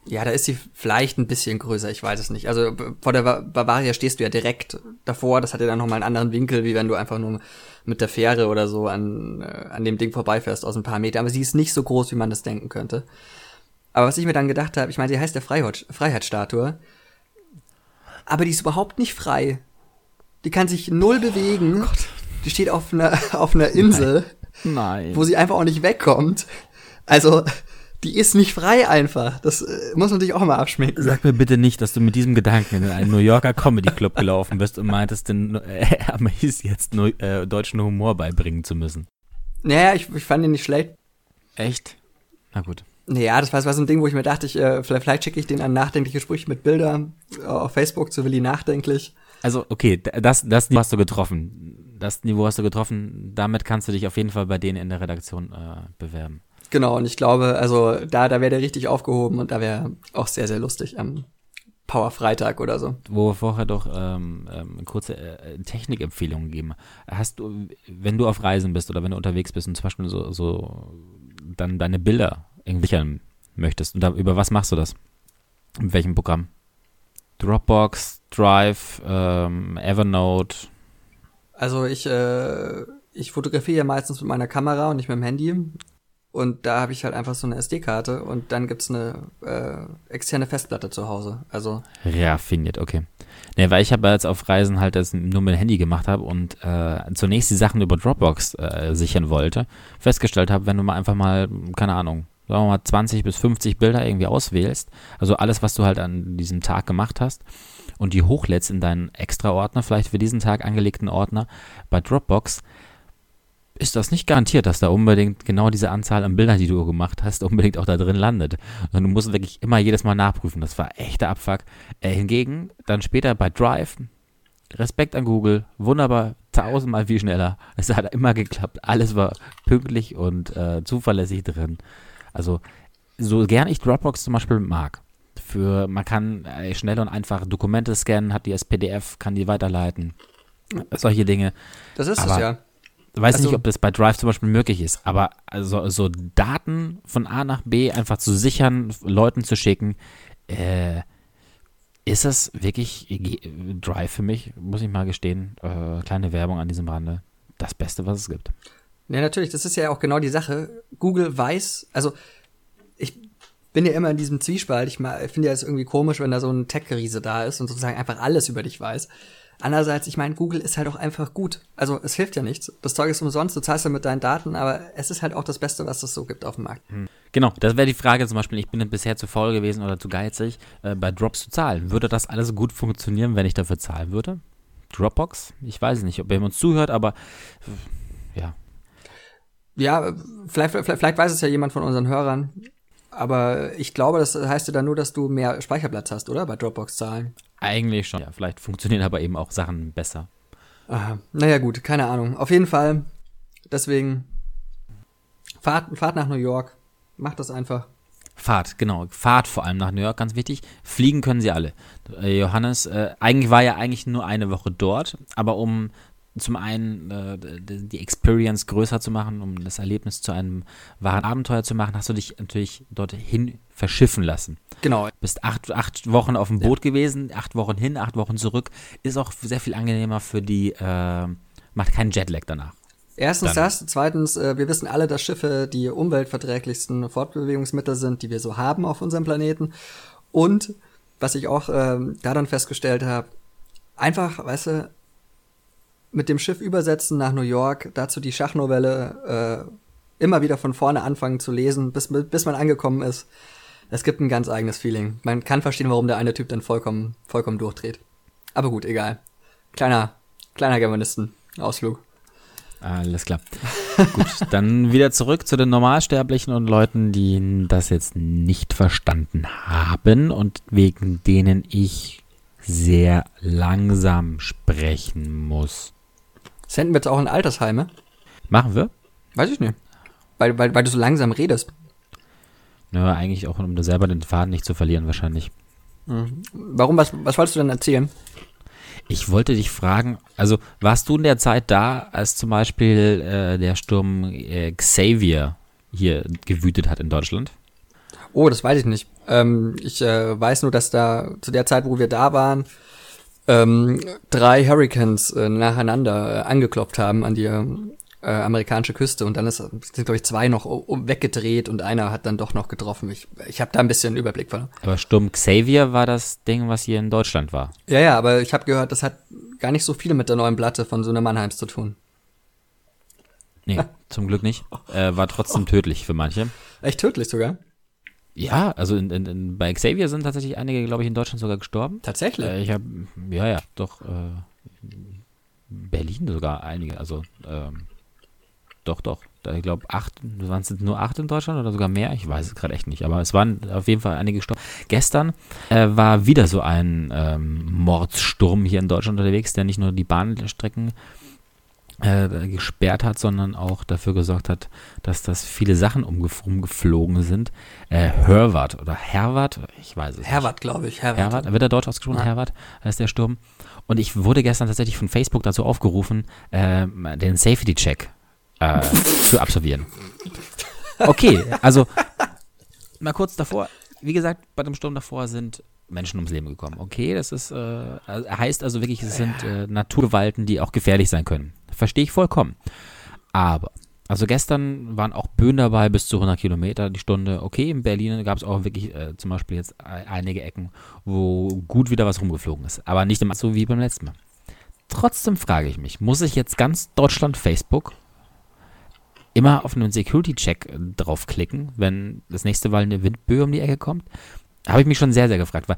Ja, da ist sie vielleicht ein bisschen größer, ich weiß es nicht. Also vor der Bavaria stehst du ja direkt davor, das hat ja dann nochmal einen anderen Winkel, wie wenn du einfach nur mit der Fähre oder so an, äh, an dem Ding vorbeifährst aus ein paar Metern. Aber sie ist nicht so groß, wie man das denken könnte. Aber was ich mir dann gedacht habe, ich meine, sie heißt der Freiheit, Freiheitsstatue, aber die ist überhaupt nicht frei. Die kann sich null bewegen. Oh die steht auf einer, auf einer Insel, Nein. Nein. wo sie einfach auch nicht wegkommt. Also, die ist nicht frei einfach. Das äh, muss man sich auch mal abschmecken. Sag mir bitte nicht, dass du mit diesem Gedanken in einen New Yorker Comedy Club gelaufen bist und meintest, den äh, [LAUGHS] Amis jetzt nur, äh, deutschen Humor beibringen zu müssen. Naja, ich, ich fand ihn nicht schlecht. Echt? Na gut. Naja, das war, war so ein Ding, wo ich mir dachte, ich, äh, vielleicht, vielleicht schicke ich den an nachdenkliche Sprüche mit Bildern äh, auf Facebook zu Willi nachdenklich. Also, okay, das, das Niveau hast du getroffen. Das Niveau hast du getroffen. Damit kannst du dich auf jeden Fall bei denen in der Redaktion äh, bewerben. Genau, und ich glaube, also da, da wäre der richtig aufgehoben und da wäre auch sehr, sehr lustig am Power Freitag oder so. Wo wir vorher doch ähm, ähm, kurze äh, Technikempfehlungen geben. Hast du, wenn du auf Reisen bist oder wenn du unterwegs bist und zum Beispiel so, so dann deine Bilder irgendwie sichern möchtest, und da, über was machst du das? Mit welchem Programm? Dropbox, Drive, ähm, Evernote? Also ich, äh, ich fotografiere ja meistens mit meiner Kamera und nicht mit dem Handy. Und da habe ich halt einfach so eine SD-Karte und dann gibt's eine äh, externe Festplatte zu Hause. Also. Raffiniert, okay. Ne, weil ich habe jetzt auf Reisen halt das nur mit dem Handy gemacht habe und äh, zunächst die Sachen über Dropbox äh, sichern wollte, festgestellt habe, wenn du mal einfach mal, keine Ahnung, sagen wir mal 20 bis 50 Bilder irgendwie auswählst, also alles, was du halt an diesem Tag gemacht hast und die hochlädst in deinen Extra-Ordner, vielleicht für diesen Tag angelegten Ordner bei Dropbox, ist das nicht garantiert, dass da unbedingt genau diese Anzahl an Bildern, die du gemacht hast, unbedingt auch da drin landet. Und du musst wirklich immer jedes Mal nachprüfen. Das war echter Abfuck. Äh, hingegen, dann später bei Drive, Respekt an Google, wunderbar, tausendmal viel schneller. Es hat immer geklappt. Alles war pünktlich und äh, zuverlässig drin. Also, so gern ich Dropbox zum Beispiel mag, für, man kann äh, schnell und einfach Dokumente scannen, hat die als PDF, kann die weiterleiten. Solche Dinge. Das ist es ja weiß also, nicht, ob das bei Drive zum Beispiel möglich ist, aber also so Daten von A nach B einfach zu sichern, Leuten zu schicken, äh, ist das wirklich Drive für mich, muss ich mal gestehen, äh, kleine Werbung an diesem Rande, das Beste, was es gibt. Ja, natürlich, das ist ja auch genau die Sache. Google weiß, also ich bin ja immer in diesem Zwiespalt. Ich finde ja es irgendwie komisch, wenn da so ein Tech-Riese da ist und sozusagen einfach alles über dich weiß. Andererseits, ich meine, Google ist halt auch einfach gut. Also es hilft ja nichts. Das Zeug ist umsonst, du zahlst ja mit deinen Daten, aber es ist halt auch das Beste, was es so gibt auf dem Markt. Hm. Genau, das wäre die Frage zum Beispiel, ich bin bisher zu faul gewesen oder zu geizig, äh, bei Drops zu zahlen. Würde das alles gut funktionieren, wenn ich dafür zahlen würde? Dropbox? Ich weiß nicht, ob uns zuhört, aber äh, ja. Ja, vielleicht, vielleicht, vielleicht weiß es ja jemand von unseren Hörern. Aber ich glaube, das heißt ja dann nur, dass du mehr Speicherplatz hast, oder? Bei Dropbox-Zahlen. Eigentlich schon. Ja, vielleicht funktionieren aber eben auch Sachen besser. Aha. Naja, gut, keine Ahnung. Auf jeden Fall, deswegen, Fahrt, Fahrt nach New York. Macht das einfach. Fahrt, genau. Fahrt vor allem nach New York, ganz wichtig. Fliegen können sie alle. Äh, Johannes, äh, eigentlich war ja eigentlich nur eine Woche dort, aber um zum einen äh, die Experience größer zu machen, um das Erlebnis zu einem wahren Abenteuer zu machen, hast du dich natürlich dorthin verschiffen lassen. Genau. Bist acht, acht Wochen auf dem Boot ja. gewesen, acht Wochen hin, acht Wochen zurück. Ist auch sehr viel angenehmer für die, äh, macht keinen Jetlag danach. Erstens Dann. das, zweitens, äh, wir wissen alle, dass Schiffe die umweltverträglichsten Fortbewegungsmittel sind, die wir so haben auf unserem Planeten. Und was ich auch ähm, da dann festgestellt habe, einfach, weißt du, mit dem Schiff übersetzen nach New York, dazu die Schachnovelle äh, immer wieder von vorne anfangen zu lesen, bis, bis man angekommen ist. Es gibt ein ganz eigenes Feeling. Man kann verstehen, warum der eine Typ dann vollkommen, vollkommen durchdreht. Aber gut, egal. Kleiner, kleiner Germanisten-Ausflug. Alles klar. [LAUGHS] Gut, dann wieder zurück zu den Normalsterblichen und Leuten, die das jetzt nicht verstanden haben und wegen denen ich sehr langsam sprechen muss. Senden wir jetzt auch in Altersheime? Machen wir? Weiß ich nicht. weil, weil, weil du so langsam redest. Ja, eigentlich auch, um da selber den Faden nicht zu verlieren, wahrscheinlich. Mhm. Warum, was, was wolltest du denn erzählen? Ich wollte dich fragen, also warst du in der Zeit da, als zum Beispiel äh, der Sturm äh, Xavier hier gewütet hat in Deutschland? Oh, das weiß ich nicht. Ähm, ich äh, weiß nur, dass da zu der Zeit, wo wir da waren, ähm, drei Hurricanes äh, nacheinander äh, angeklopft haben an die äh, amerikanische Küste und dann ist, sind, glaube ich, zwei noch um, weggedreht und einer hat dann doch noch getroffen. Ich, ich habe da ein bisschen Überblick verloren. Aber Sturm Xavier war das Ding, was hier in Deutschland war. Ja, ja, aber ich habe gehört, das hat gar nicht so viel mit der neuen Platte von Söhne Mannheims zu tun. Nee, [LAUGHS] zum Glück nicht. Äh, war trotzdem tödlich für manche. Echt tödlich sogar? Ja, also in, in, in, bei Xavier sind tatsächlich einige, glaube ich, in Deutschland sogar gestorben. Tatsächlich? Äh, ich habe, ja, ja, doch, äh, Berlin sogar einige, also, ähm, doch, doch. Da, ich glaube, acht, waren es nur acht in Deutschland oder sogar mehr? Ich weiß es gerade echt nicht, aber es waren auf jeden Fall einige gestorben. Gestern äh, war wieder so ein ähm, Mordsturm hier in Deutschland unterwegs, der nicht nur die Bahnstrecken äh, gesperrt hat, sondern auch dafür gesorgt hat, dass das viele Sachen umgef umgeflogen sind. Äh, Herwart oder Herwart, ich weiß es Herwart, glaube ich. Herwart. Herwart, wird er deutsch ausgesprochen? Ja. Herwart heißt der Sturm. Und ich wurde gestern tatsächlich von Facebook dazu aufgerufen, äh, den Safety-Check äh, [LAUGHS] zu absolvieren. Okay, also mal kurz davor. Wie gesagt, bei dem Sturm davor sind Menschen ums Leben gekommen. Okay, das ist äh, heißt also wirklich, es sind äh, Naturgewalten, die auch gefährlich sein können. Verstehe ich vollkommen. Aber, also gestern waren auch Böen dabei bis zu 100 Kilometer die Stunde. Okay, in Berlin gab es auch wirklich äh, zum Beispiel jetzt einige Ecken, wo gut wieder was rumgeflogen ist. Aber nicht immer so wie beim letzten Mal. Trotzdem frage ich mich, muss ich jetzt ganz Deutschland Facebook immer auf einen Security-Check äh, draufklicken, wenn das nächste Mal eine Windböe um die Ecke kommt? Habe ich mich schon sehr, sehr gefragt. Weil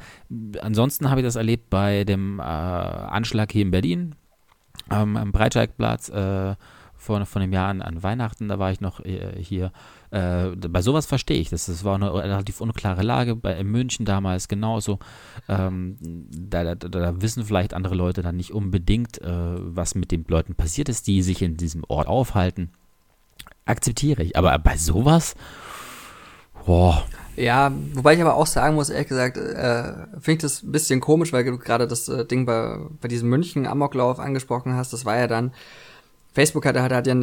ansonsten habe ich das erlebt bei dem äh, Anschlag hier in Berlin ähm, am Breitscheidplatz äh, vor, vor einem Jahr an, an, Weihnachten. Da war ich noch äh, hier. Äh, bei sowas verstehe ich das. Das war eine relativ unklare Lage. Bei, in München damals genauso. Ähm, da, da, da, wissen vielleicht andere Leute dann nicht unbedingt, äh, was mit den Leuten passiert ist, die sich in diesem Ort aufhalten. Akzeptiere ich. Aber bei sowas. Boah. Ja, wobei ich aber auch sagen muss, ehrlich gesagt, äh, finde ich das ein bisschen komisch, weil du gerade das äh, Ding bei, bei diesem München-Amoklauf angesprochen hast. Das war ja dann, Facebook hat, hat, hat ja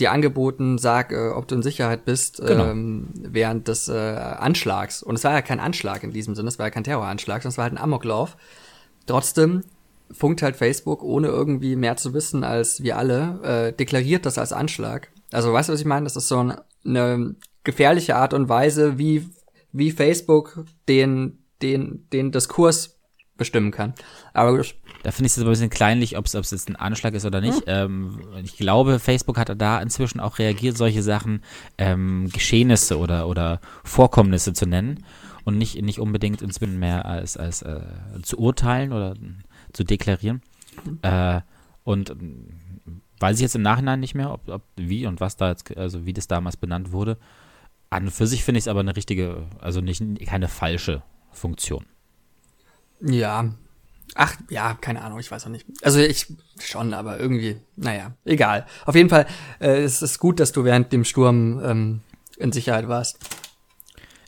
dir angeboten, sag, äh, ob du in Sicherheit bist genau. ähm, während des äh, Anschlags. Und es war ja kein Anschlag in diesem Sinne, es war ja kein Terroranschlag, sondern es war halt ein Amoklauf. Trotzdem funkt halt Facebook, ohne irgendwie mehr zu wissen als wir alle, äh, deklariert das als Anschlag. Also weißt du, was ich meine? Das ist so eine, eine gefährliche Art und Weise, wie, wie Facebook den, den, den Diskurs bestimmen kann. Aber da finde ich es aber ein bisschen kleinlich, ob es jetzt ein Anschlag ist oder nicht. Hm. Ähm, ich glaube, Facebook hat da inzwischen auch reagiert, solche Sachen, ähm, Geschehnisse oder, oder Vorkommnisse zu nennen und nicht, nicht unbedingt inzwischen mehr als, als äh, zu urteilen oder zu deklarieren. Mhm. Äh, und weiß ich jetzt im Nachhinein nicht mehr, ob, ob wie und was da jetzt, also wie das damals benannt wurde. An und für sich finde ich es aber eine richtige, also nicht keine falsche Funktion. Ja. Ach, ja, keine Ahnung, ich weiß auch nicht. Also ich schon, aber irgendwie, naja, egal. Auf jeden Fall äh, es ist gut, dass du während dem Sturm ähm, in Sicherheit warst.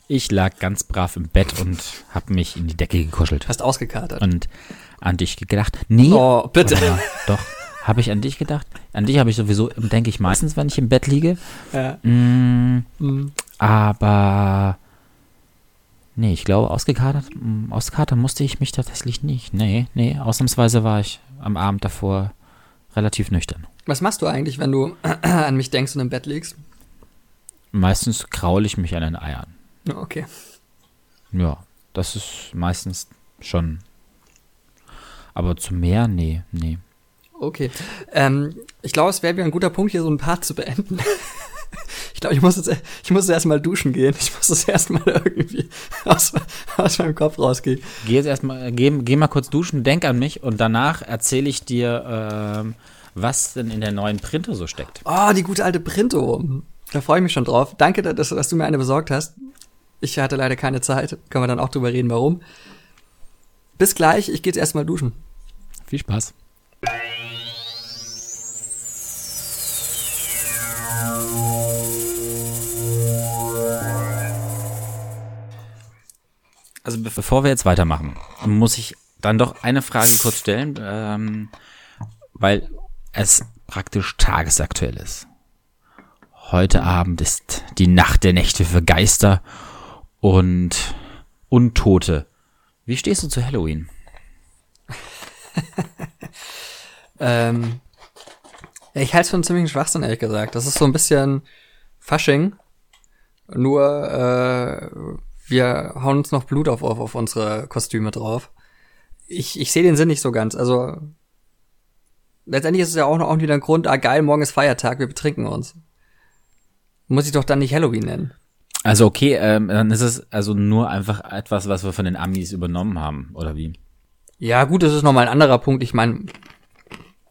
Ich lag ganz brav im Bett und habe mich in die Decke gekuschelt. Hast ausgekatert. Und an dich gedacht. Nee. Oh, bitte. Ja, doch. [LAUGHS] Habe ich an dich gedacht? An dich habe ich sowieso, denke ich meistens, wenn ich im Bett liege. Ja. Mm, mm. Aber nee, ich glaube, ausgekatert, mm, ausgekatert musste ich mich tatsächlich nicht. Nee, nee, ausnahmsweise war ich am Abend davor relativ nüchtern. Was machst du eigentlich, wenn du [CLEARS THROAT] an mich denkst und im Bett liegst? Meistens kraule ich mich an den Eiern. Okay. Ja, das ist meistens schon. Aber zu mehr, nee, nee. Okay. Ähm, ich glaube, es wäre mir ein guter Punkt, hier so ein Part zu beenden. [LAUGHS] ich glaube, ich muss jetzt, ich muss jetzt erstmal duschen gehen. Ich muss das erstmal irgendwie aus, aus meinem Kopf rausgehen. Geh jetzt erstmal, geh, geh mal kurz duschen, denk an mich und danach erzähle ich dir, ähm, was denn in der neuen Printo so steckt. Oh, die gute alte Printo. Da freue ich mich schon drauf. Danke, dass, dass du mir eine besorgt hast. Ich hatte leider keine Zeit. Können wir dann auch drüber reden, warum. Bis gleich, ich gehe jetzt erstmal duschen. Viel Spaß. Also bevor wir jetzt weitermachen, muss ich dann doch eine Frage kurz stellen, ähm, weil es praktisch tagesaktuell ist. Heute Abend ist die Nacht der Nächte für Geister und Untote. Wie stehst du zu Halloween? [LAUGHS] ähm, ich halte es für einen ziemlichen Schwachsinn, ehrlich gesagt. Das ist so ein bisschen Fasching. Nur, äh, wir hauen uns noch Blut auf, auf, auf unsere Kostüme drauf. Ich, ich sehe den Sinn nicht so ganz. Also, letztendlich ist es ja auch noch auch wieder ein Grund, ah geil, morgen ist Feiertag, wir betrinken uns. Muss ich doch dann nicht Halloween nennen. Also okay, ähm, dann ist es also nur einfach etwas, was wir von den Amis übernommen haben, oder wie? Ja, gut, das ist nochmal ein anderer Punkt. Ich meine,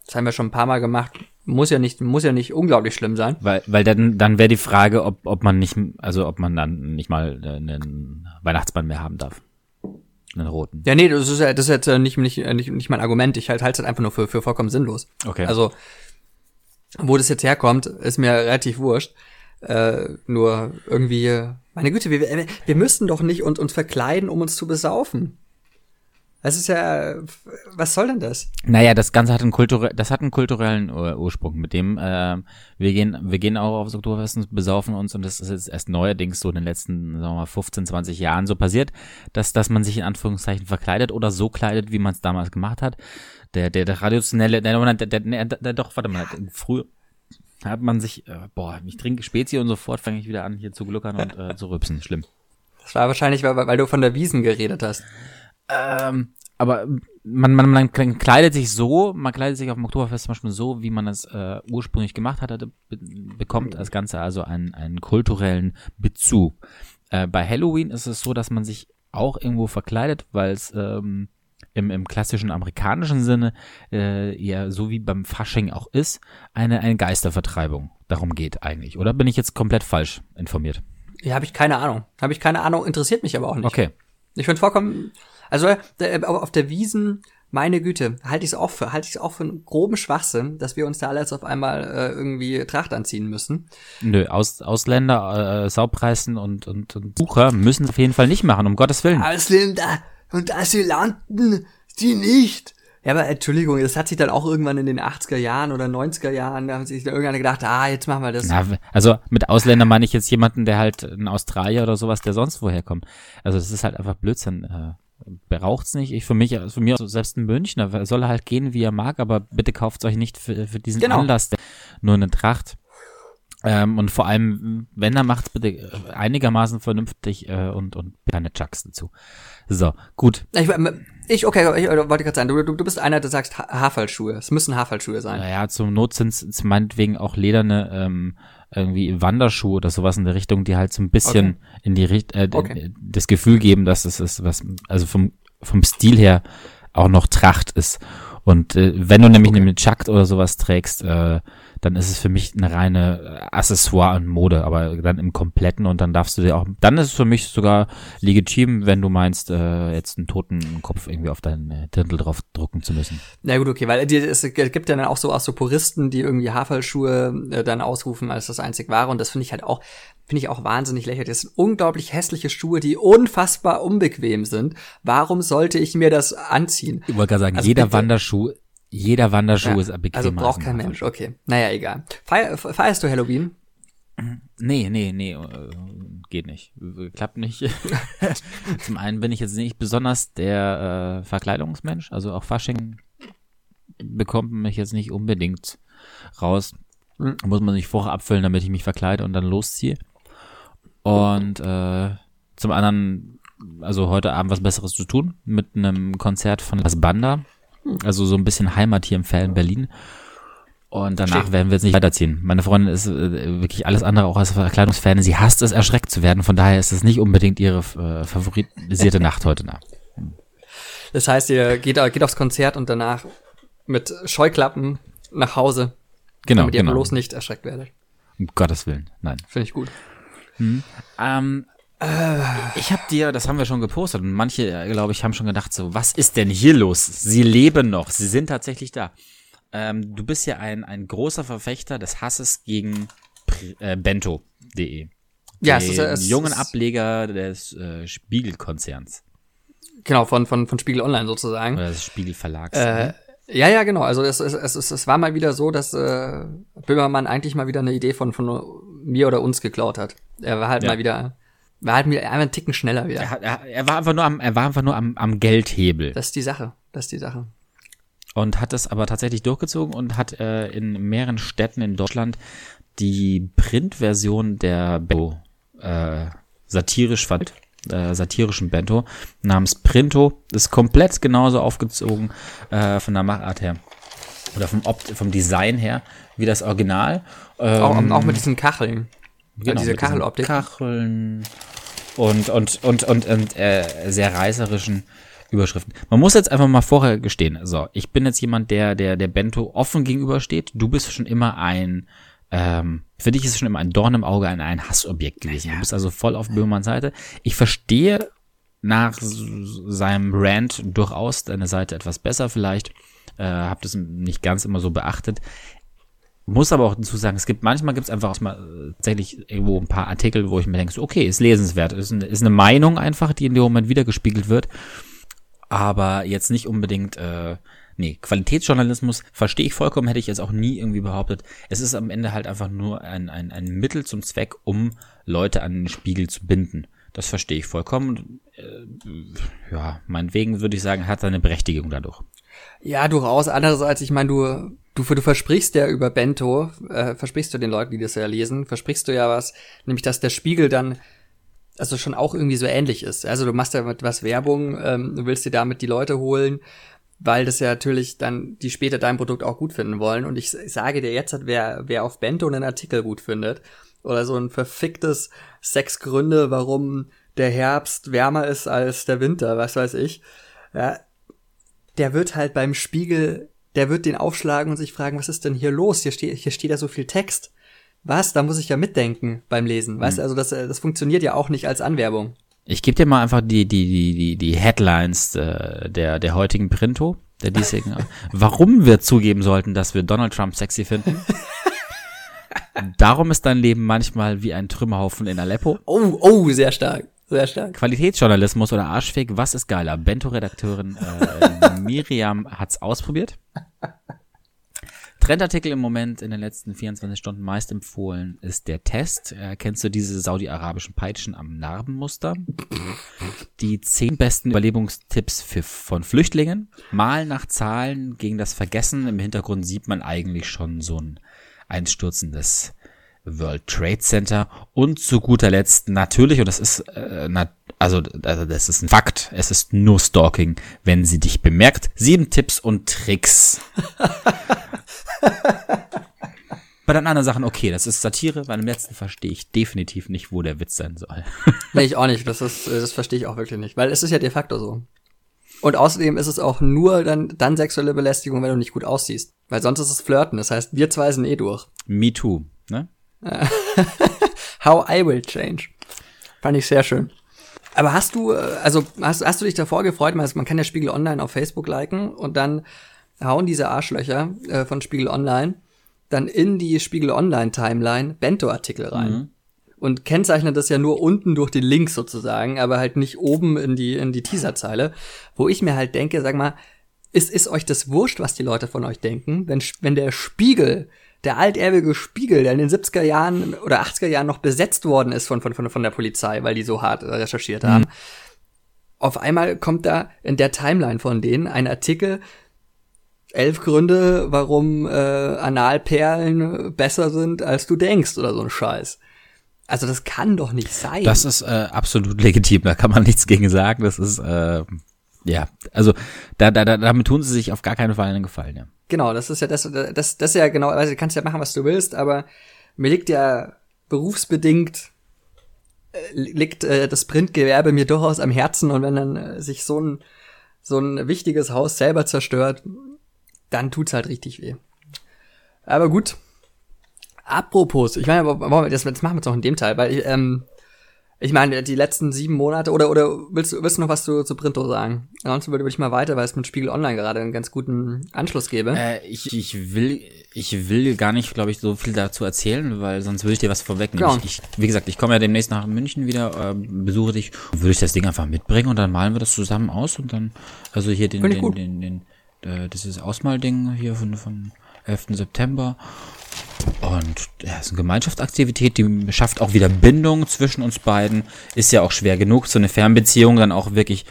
das haben wir schon ein paar Mal gemacht. Muss ja nicht, muss ja nicht unglaublich schlimm sein. Weil, weil dann, dann wäre die Frage, ob, ob man nicht, also ob man dann nicht mal äh, einen Weihnachtsmann mehr haben darf. Einen roten. Ja, nee, das ist ja, das ist jetzt äh, nicht, nicht, nicht, nicht mein Argument. Ich halte es halt einfach nur für, für vollkommen sinnlos. Okay. Also, wo das jetzt herkommt, ist mir relativ wurscht. Äh, nur irgendwie, meine Güte, wir, wir müssen doch nicht uns, uns verkleiden, um uns zu besaufen. Das ist ja, was soll denn das? Naja, das Ganze hat einen, kulturell, das hat einen kulturellen Ursprung, mit dem äh, wir gehen, wir gehen auch aufs Oktoberfest und besaufen uns und das ist jetzt erst neuerdings so in den letzten, sagen wir mal, 15, 20 Jahren so passiert, dass, dass man sich in Anführungszeichen verkleidet oder so kleidet, wie man es damals gemacht hat. Der, der, der traditionelle, der, der, der, der, der, doch, warte mal, früher hat man sich, äh, boah, ich trinke Spezi und sofort fange ich wieder an, hier zu gluckern und äh, zu rübsen. Schlimm. Das war wahrscheinlich, weil, weil du von der Wiesen geredet hast. Ähm, aber man, man, man kleidet sich so, man kleidet sich auf dem Oktoberfest zum Beispiel so, wie man es äh, ursprünglich gemacht hat, hatte, be bekommt das Ganze also einen, einen kulturellen Bezug. Äh, bei Halloween ist es so, dass man sich auch irgendwo verkleidet, weil es ähm, im, im klassischen amerikanischen Sinne äh, ja so wie beim Fasching auch ist, eine, eine Geistervertreibung darum geht eigentlich. Oder bin ich jetzt komplett falsch informiert? Ja, habe ich keine Ahnung. Habe ich keine Ahnung, interessiert mich aber auch nicht. Okay. Ich finde vollkommen, also der, auf der Wiesen, meine Güte, halte ich es auch für, halte ich es auch für einen groben Schwachsinn, dass wir uns da alles auf einmal äh, irgendwie Tracht anziehen müssen. Nö, Aus, Ausländer, äh, Saubpreisen und, und, und Bucher müssen es auf jeden Fall nicht machen, um Gottes Willen. Ausländer und Asylanten, die nicht. Ja, aber Entschuldigung, das hat sich dann auch irgendwann in den 80er Jahren oder 90er Jahren, da haben sich dann irgendwann gedacht, ah, jetzt machen wir das. Na, also mit Ausländer meine ich jetzt jemanden, der halt ein Australier oder sowas, der sonst woher kommt. Also das ist halt einfach Blödsinn. Äh, braucht's nicht. Ich für mich, für mich also selbst ein Münchner soll er halt gehen, wie er mag, aber bitte kauft euch nicht für, für diesen genau. Anlass nur eine Tracht. Ähm, und vor allem, wenn er macht's bitte äh, einigermaßen vernünftig äh, und und keine Chucks dazu. So, gut. Ich, ich okay, ich wollte gerade sagen, du, du, bist einer, der sagst ha Haarfallschuhe. Es müssen Haarfallschuhe sein. Naja, zum Not sind es meinetwegen auch lederne ähm, irgendwie Wanderschuhe oder sowas in der Richtung, die halt so ein bisschen okay. in die Richtung äh, okay. das Gefühl geben, dass es ist was, also vom vom Stil her auch noch Tracht ist. Und äh, wenn du nämlich okay. eine Chuck oder sowas trägst, äh, dann ist es für mich eine reine äh, Accessoire und Mode, aber dann im kompletten und dann darfst du dir auch, dann ist es für mich sogar legitim, wenn du meinst, äh, jetzt einen toten Kopf irgendwie auf deinen äh, Dirndl drauf drucken zu müssen. Na gut, okay, weil es gibt ja dann auch so, auch so Puristen, die irgendwie Haarfallschuhe äh, dann ausrufen als das einzig wahre und das finde ich halt auch, finde ich auch wahnsinnig lächerlich. Das sind unglaublich hässliche Schuhe, die unfassbar unbequem sind. Warum sollte ich mir das anziehen? Ich wollte gerade sagen, also jeder bitte, Wanderschuh jeder Wanderschuh ja, ist bequemer. Also braucht kein Mensch, okay. Naja, egal. Feier, feierst du Halloween? Nee, nee, nee, äh, geht nicht. Klappt nicht. [LAUGHS] Zum einen bin ich jetzt nicht besonders der äh, Verkleidungsmensch, also auch Fasching bekommt mich jetzt nicht unbedingt raus. Muss man sich vorher abfüllen, damit ich mich verkleide und dann losziehe. Und äh, zum anderen, also heute Abend was Besseres zu tun mit einem Konzert von Las Banda. Also so ein bisschen Heimat hier im Fällen Berlin. Und danach werden wir jetzt nicht weiterziehen. Meine Freundin ist äh, wirklich alles andere auch als Verkleidungsfan. Sie hasst es, erschreckt zu werden. Von daher ist es nicht unbedingt ihre äh, favorisierte [LAUGHS] Nacht heute Nacht. Das heißt, ihr geht, geht aufs Konzert und danach mit Scheuklappen nach Hause. Genau. Damit ihr genau. bloß nicht erschreckt werdet. Um Gottes Willen, nein. Finde ich gut. Hm. Ähm, ich habe dir, das haben wir schon gepostet und manche, äh, glaube ich, haben schon gedacht so, was ist denn hier los? Sie leben noch, sie sind tatsächlich da. Ähm, du bist ja ein, ein großer Verfechter des Hasses gegen äh, Bento.de. Ja, es ist, es jungen Ableger des äh, Spiegelkonzerns. Genau, von, von, von Spiegel Online sozusagen. Oder des Spiegel Verlags. Äh, ne? ja, ja, genau. Also es, es, es, es, es war mal wieder so, dass äh, Böhmermann eigentlich mal wieder eine Idee von, von mir oder uns geklaut hat. Er war halt Ja. mal wieder, war halt wieder einmal einen Ticken schneller wieder. Er, er, er war einfach nur am, er war einfach nur am, am Geldhebel. Das ist die Sache. Das ist die Sache. und hat es aber tatsächlich durchgezogen und hat äh, in mehreren Städten in Deutschland die Printversion der Bento äh, satirisch fand, äh, satirischen Bento namens Printo ist komplett genauso aufgezogen äh, von der Machart her oder vom Opt vom Design her wie das Original. Ähm, Auch, auch mit diesen Kacheln. Genau, diese mit diesen Kacheloptik. Kacheln und, und, und, und, und äh, sehr reißerischen Überschriften. Man muss jetzt einfach mal vorher gestehen, so, ich bin jetzt jemand, der, der, der Bento offen gegenübersteht. Du bist schon immer ein, ähm, für dich ist es schon immer ein Dorn im Auge, ein, ein Hassobjekt gewesen. Du bist also voll auf Böhmermanns Seite. Ich verstehe nach seinem Rant durchaus deine Seite etwas besser vielleicht. Äh, hab das nicht ganz immer so beachtet. Muss aber auch dazu sagen, es gibt manchmal gibt es einfach mal äh, tatsächlich irgendwo ein paar Artikel, wo ich mir denke, okay, ist lesenswert, ist eine, ist eine Meinung einfach, die in dem Moment wiedergespiegelt wird, aber jetzt nicht unbedingt, äh, nee, Qualitätsjournalismus verstehe ich vollkommen, hätte ich jetzt auch nie irgendwie behauptet. Es ist am Ende halt einfach nur ein, ein, ein Mittel zum Zweck, um Leute an den Spiegel zu binden. Das verstehe ich vollkommen. Äh, ja, meinetwegen würde ich sagen, hat seine Berechtigung dadurch. Ja, durchaus. Andererseits, ich meine, du, du, du versprichst ja über Bento, äh, versprichst du den Leuten, die das ja lesen, versprichst du ja was, nämlich dass der Spiegel dann also schon auch irgendwie so ähnlich ist. Also du machst ja mit was Werbung, ähm, du willst dir damit die Leute holen, weil das ja natürlich dann die später dein Produkt auch gut finden wollen. Und ich sage dir jetzt, wer, wer auf Bento einen Artikel gut findet oder so ein verficktes sechs Gründe, warum der Herbst wärmer ist als der Winter, was weiß ich, ja, der wird halt beim Spiegel, der wird den aufschlagen und sich fragen, was ist denn hier los? Hier steht, hier steht ja so viel Text. Was? Da muss ich ja mitdenken beim Lesen. Weißt du, also das, das funktioniert ja auch nicht als Anwerbung. Ich gebe dir mal einfach die, die, die, die, die Headlines äh, der, der heutigen Printo, der diesjährigen. [LAUGHS] Warum wir zugeben sollten, dass wir Donald Trump sexy finden. [LAUGHS] Darum ist dein Leben manchmal wie ein Trümmerhaufen in Aleppo. Oh, oh, sehr stark. Sehr stark. Qualitätsjournalismus oder Arschfick, was ist geiler? Bento-Redakteurin äh, [LAUGHS] Miriam hat's ausprobiert. Trendartikel im Moment in den letzten 24 Stunden meist empfohlen ist der Test. Äh, kennst du diese saudi-arabischen Peitschen am Narbenmuster? Die zehn besten Überlebungstipps für, von Flüchtlingen. Mal nach Zahlen gegen das Vergessen. Im Hintergrund sieht man eigentlich schon so ein einstürzendes World Trade Center. Und zu guter Letzt natürlich, und das ist, äh, na, also, also das ist ein Fakt, es ist nur Stalking, wenn sie dich bemerkt. Sieben Tipps und Tricks. [LAUGHS] Bei den anderen Sachen, okay, das ist Satire. Bei dem letzten verstehe ich definitiv nicht, wo der Witz sein soll. [LAUGHS] Nee, ich auch nicht. Das ist, äh, das verstehe ich auch wirklich nicht. Weil es ist ja de facto so. Und außerdem ist es auch nur dann, dann sexuelle Belästigung, wenn du nicht gut aussiehst. Weil sonst ist es Flirten. Das heißt, wir zwei sind eh durch. Me too, ne? [LAUGHS] How I will change. Fand ich sehr schön. Aber hast du, äh, also hast, hast du dich davor gefreut? Man man kann ja Spiegel Online auf Facebook liken und dann hauen diese Arschlöcher äh, von Spiegel Online dann in die Spiegel Online Timeline Bento-Artikel rein. Und kennzeichnen das ja nur unten durch den Link sozusagen, aber halt nicht oben in die, in die Teaserzeile, wo ich mir halt denke, sag mal, ist, ist euch das wurscht, was die Leute von euch denken? Wenn, wenn der Spiegel, der altehrwürdige Spiegel, der in den 70er Jahren oder 80er Jahren noch besetzt worden ist von, von, von, von der Polizei, weil die so hart recherchiert haben, auf einmal kommt da in der Timeline von denen ein Artikel, elf Gründe, warum äh, Analperlen besser sind, als du denkst oder so ein Scheiß. Also das kann doch nicht sein. Das ist äh, absolut legitim, da kann man nichts gegen sagen. Das ist, äh, ja, also da, da, da, damit tun sie sich auf gar keinen Fall einen Gefallen, ja. Genau, das ist ja das, das, das ist ja genau, also du kannst ja machen, was du willst, aber mir liegt ja berufsbedingt äh, liegt äh, das Printgewerbe mir durchaus am Herzen und wenn dann äh, sich so ein so ein wichtiges Haus selber zerstört, dann tut's halt richtig weh. Aber gut. Apropos, ich meine, das, das machen wir jetzt noch in dem Teil, weil ähm, Ich meine, die letzten sieben Monate, oder, oder willst, du willst du noch was zu, zu Printo sagen? Ansonsten würde ich mal weiter, weil es mit Spiegel Online gerade einen ganz guten Anschluss gebe. Äh, ich, ich will, ich will gar nicht, glaube ich, so viel dazu erzählen, weil sonst würde ich dir was vorwegnehmen. Genau. Ich, ich, wie gesagt, ich komme ja demnächst nach München wieder, äh, besuche dich, würde ich das Ding einfach mitbringen und dann malen wir das zusammen aus und dann, also hier den, den, den, den, äh, dieses Ausmalding hier von, von 11. September. Und ja, es ist eine Gemeinschaftsaktivität, die schafft auch wieder Bindung zwischen uns beiden. Ist ja auch schwer genug, so eine Fernbeziehung dann auch wirklich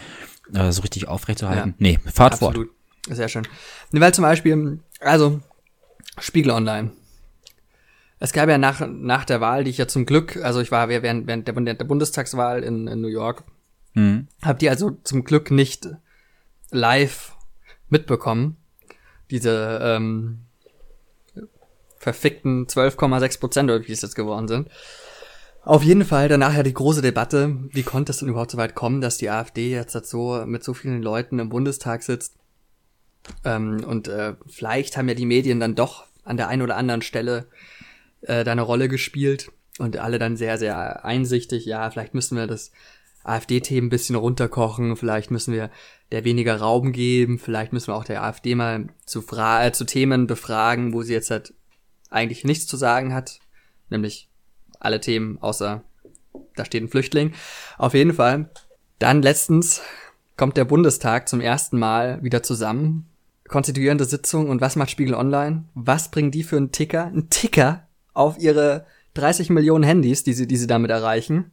äh, so richtig aufrechtzuerhalten. Ja. Nee, fahrt fort. Sehr schön. Nee, weil zum Beispiel, also, Spiegel Online. Es gab ja nach, nach der Wahl, die ich ja zum Glück, also ich war während, während der, der Bundestagswahl in, in New York, Mhm. hab die also zum Glück nicht live mitbekommen. Diese ähm, verfickten 12,6 Prozent oder wie es jetzt geworden sind. Auf jeden Fall danach ja die große Debatte, wie konnte es denn überhaupt so weit kommen, dass die AfD jetzt halt so mit so vielen Leuten im Bundestag sitzt. Ähm, und äh, vielleicht haben ja die Medien dann doch an der einen oder anderen Stelle äh, da eine Rolle gespielt und alle dann sehr, sehr einsichtig, ja, vielleicht müssen wir das AfD-Themen ein bisschen runterkochen, vielleicht müssen wir der weniger Raum geben, vielleicht müssen wir auch der AfD mal zu, Fra äh, zu Themen befragen, wo sie jetzt halt eigentlich nichts zu sagen hat, nämlich alle Themen außer da steht ein Flüchtling. Auf jeden Fall. Dann letztens kommt der Bundestag zum ersten Mal wieder zusammen. Konstituierende Sitzung und was macht Spiegel Online? Was bringen die für einen Ticker? Ein Ticker auf ihre 30 Millionen Handys, die sie, die sie damit erreichen.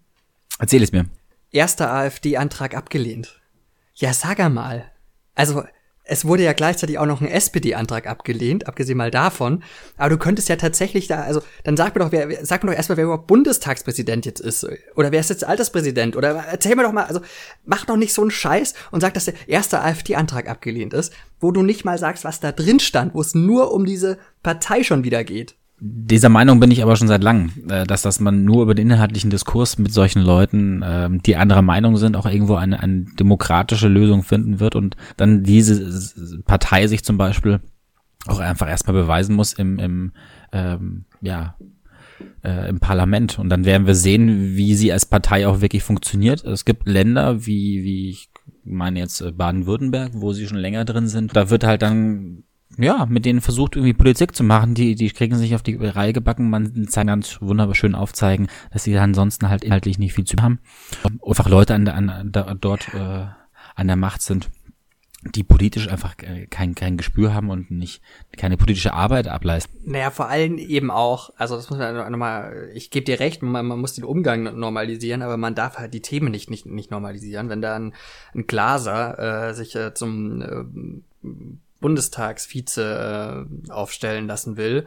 Erzähl es mir. Erster AfD-Antrag abgelehnt. Ja, sag mal. Also, es wurde ja gleichzeitig auch noch ein SPD-Antrag abgelehnt, abgesehen mal davon. Aber du könntest ja tatsächlich da, also, dann sag mir doch, wer, sag mir doch erstmal, wer überhaupt Bundestagspräsident jetzt ist. Oder wer ist jetzt Alterspräsident? Oder erzähl mir doch mal, also, mach doch nicht so einen Scheiß und sag, dass der erste AfD-Antrag abgelehnt ist, wo du nicht mal sagst, was da drin stand, wo es nur um diese Partei schon wieder geht. Dieser Meinung bin ich aber schon seit langem, äh, dass, dass man nur über den inhaltlichen Diskurs mit solchen Leuten, ähm, die anderer Meinung sind, auch irgendwo eine, eine demokratische Lösung finden wird und dann diese Partei sich zum Beispiel auch einfach erstmal beweisen muss im, im ähm, ja, äh, im Parlament. Und dann werden wir sehen, wie sie als Partei auch wirklich funktioniert. Es gibt Länder wie, wie ich meine jetzt äh, Baden-Württemberg, wo sie schon länger drin sind. Da wird halt dann ja, mit denen versucht irgendwie Politik zu machen, die, die kriegen sich auf die Reihe gebacken, man kann ganz wunderschön aufzeigen, dass sie ansonsten halt inhaltlich nicht viel zu haben. Einfach Leute an, an, da, dort äh, an der Macht sind, die politisch einfach äh, kein, kein Gespür haben und nicht keine politische Arbeit ableisten. Naja, vor allem eben auch, also das muss man nochmal, ich gebe dir recht, man, man muss den Umgang normalisieren, aber man darf halt die Themen nicht, nicht, nicht normalisieren. Wenn da ein, ein Glaser äh, sich äh, zum äh, Bundestagsvize äh, aufstellen lassen will,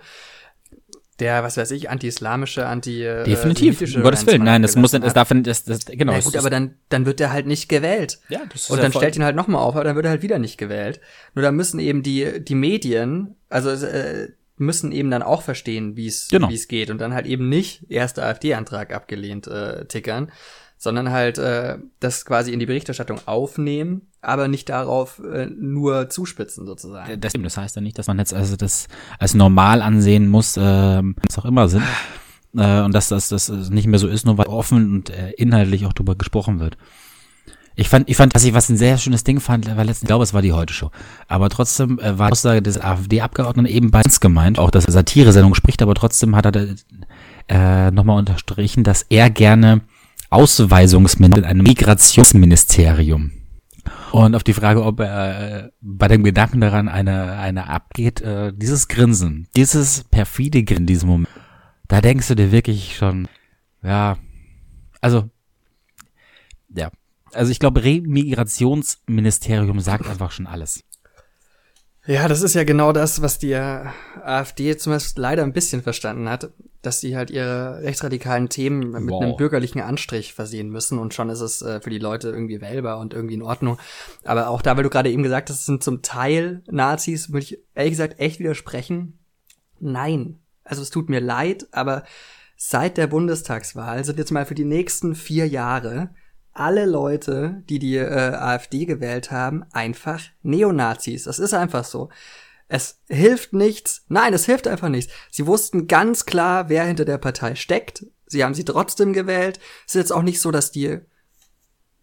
der, was weiß ich, anti-islamische, anti äh, Definitiv, semitische um Gottes Willen. Nein, das muss, hat. darf, das, das, genau. Na gut, aber dann, dann wird er halt nicht gewählt. Ja, das ist Und dann stellt ihn halt nochmal auf, aber dann wird er halt wieder nicht gewählt. Nur da müssen eben die, die Medien, also äh, müssen eben dann auch verstehen, wie es Genau. wie es geht. Und dann halt eben nicht erster AfD-Antrag abgelehnt äh, tickern, sondern halt äh, das quasi in die Berichterstattung aufnehmen, aber nicht darauf äh, nur zuspitzen sozusagen. Das, das heißt ja nicht, dass man jetzt also das als normal ansehen muss, ähm, was auch immer sind. Äh, und dass das, das nicht mehr so ist, nur weil offen und äh, inhaltlich auch drüber gesprochen wird. Ich fand, ich fand, was ich was ein sehr schönes Ding fand, war letztens, ich glaube, es war die Heute Show. Aber trotzdem äh, war die Aussage des AfD-Abgeordneten eben bei uns gemeint, auch dass er Satire-Sendung spricht, aber trotzdem hat er äh, nochmal unterstrichen, dass er gerne Ausweisungsminister in einem Migrationsministerium. Und auf die Frage, ob er äh, bei dem Gedanken daran eine, eine abgeht, äh, dieses Grinsen, dieses perfide Grinsen in diesem Moment, da denkst du dir wirklich schon, ja, also, ja, also ich glaube, Remigrationsministerium sagt einfach schon alles. Ja, das ist ja genau das, was die äh, AfD zumindest leider ein bisschen verstanden hat, dass sie halt ihre rechtsradikalen Themen mit Wow. einem bürgerlichen Anstrich versehen müssen und schon ist es äh, für die Leute irgendwie wählbar und irgendwie in Ordnung. Aber auch da, weil du gerade eben gesagt hast, es sind zum Teil Nazis, würde ich ehrlich gesagt echt widersprechen. Nein. Also es tut mir leid, aber seit der Bundestagswahl sind jetzt mal für die nächsten vier Jahre alle Leute, die die äh, AfD gewählt haben, einfach Neonazis. Das ist einfach so. Es hilft nichts. Nein, es hilft einfach nichts. Sie wussten ganz klar, wer hinter der Partei steckt. sie haben sie trotzdem gewählt. Es ist jetzt auch nicht so, dass die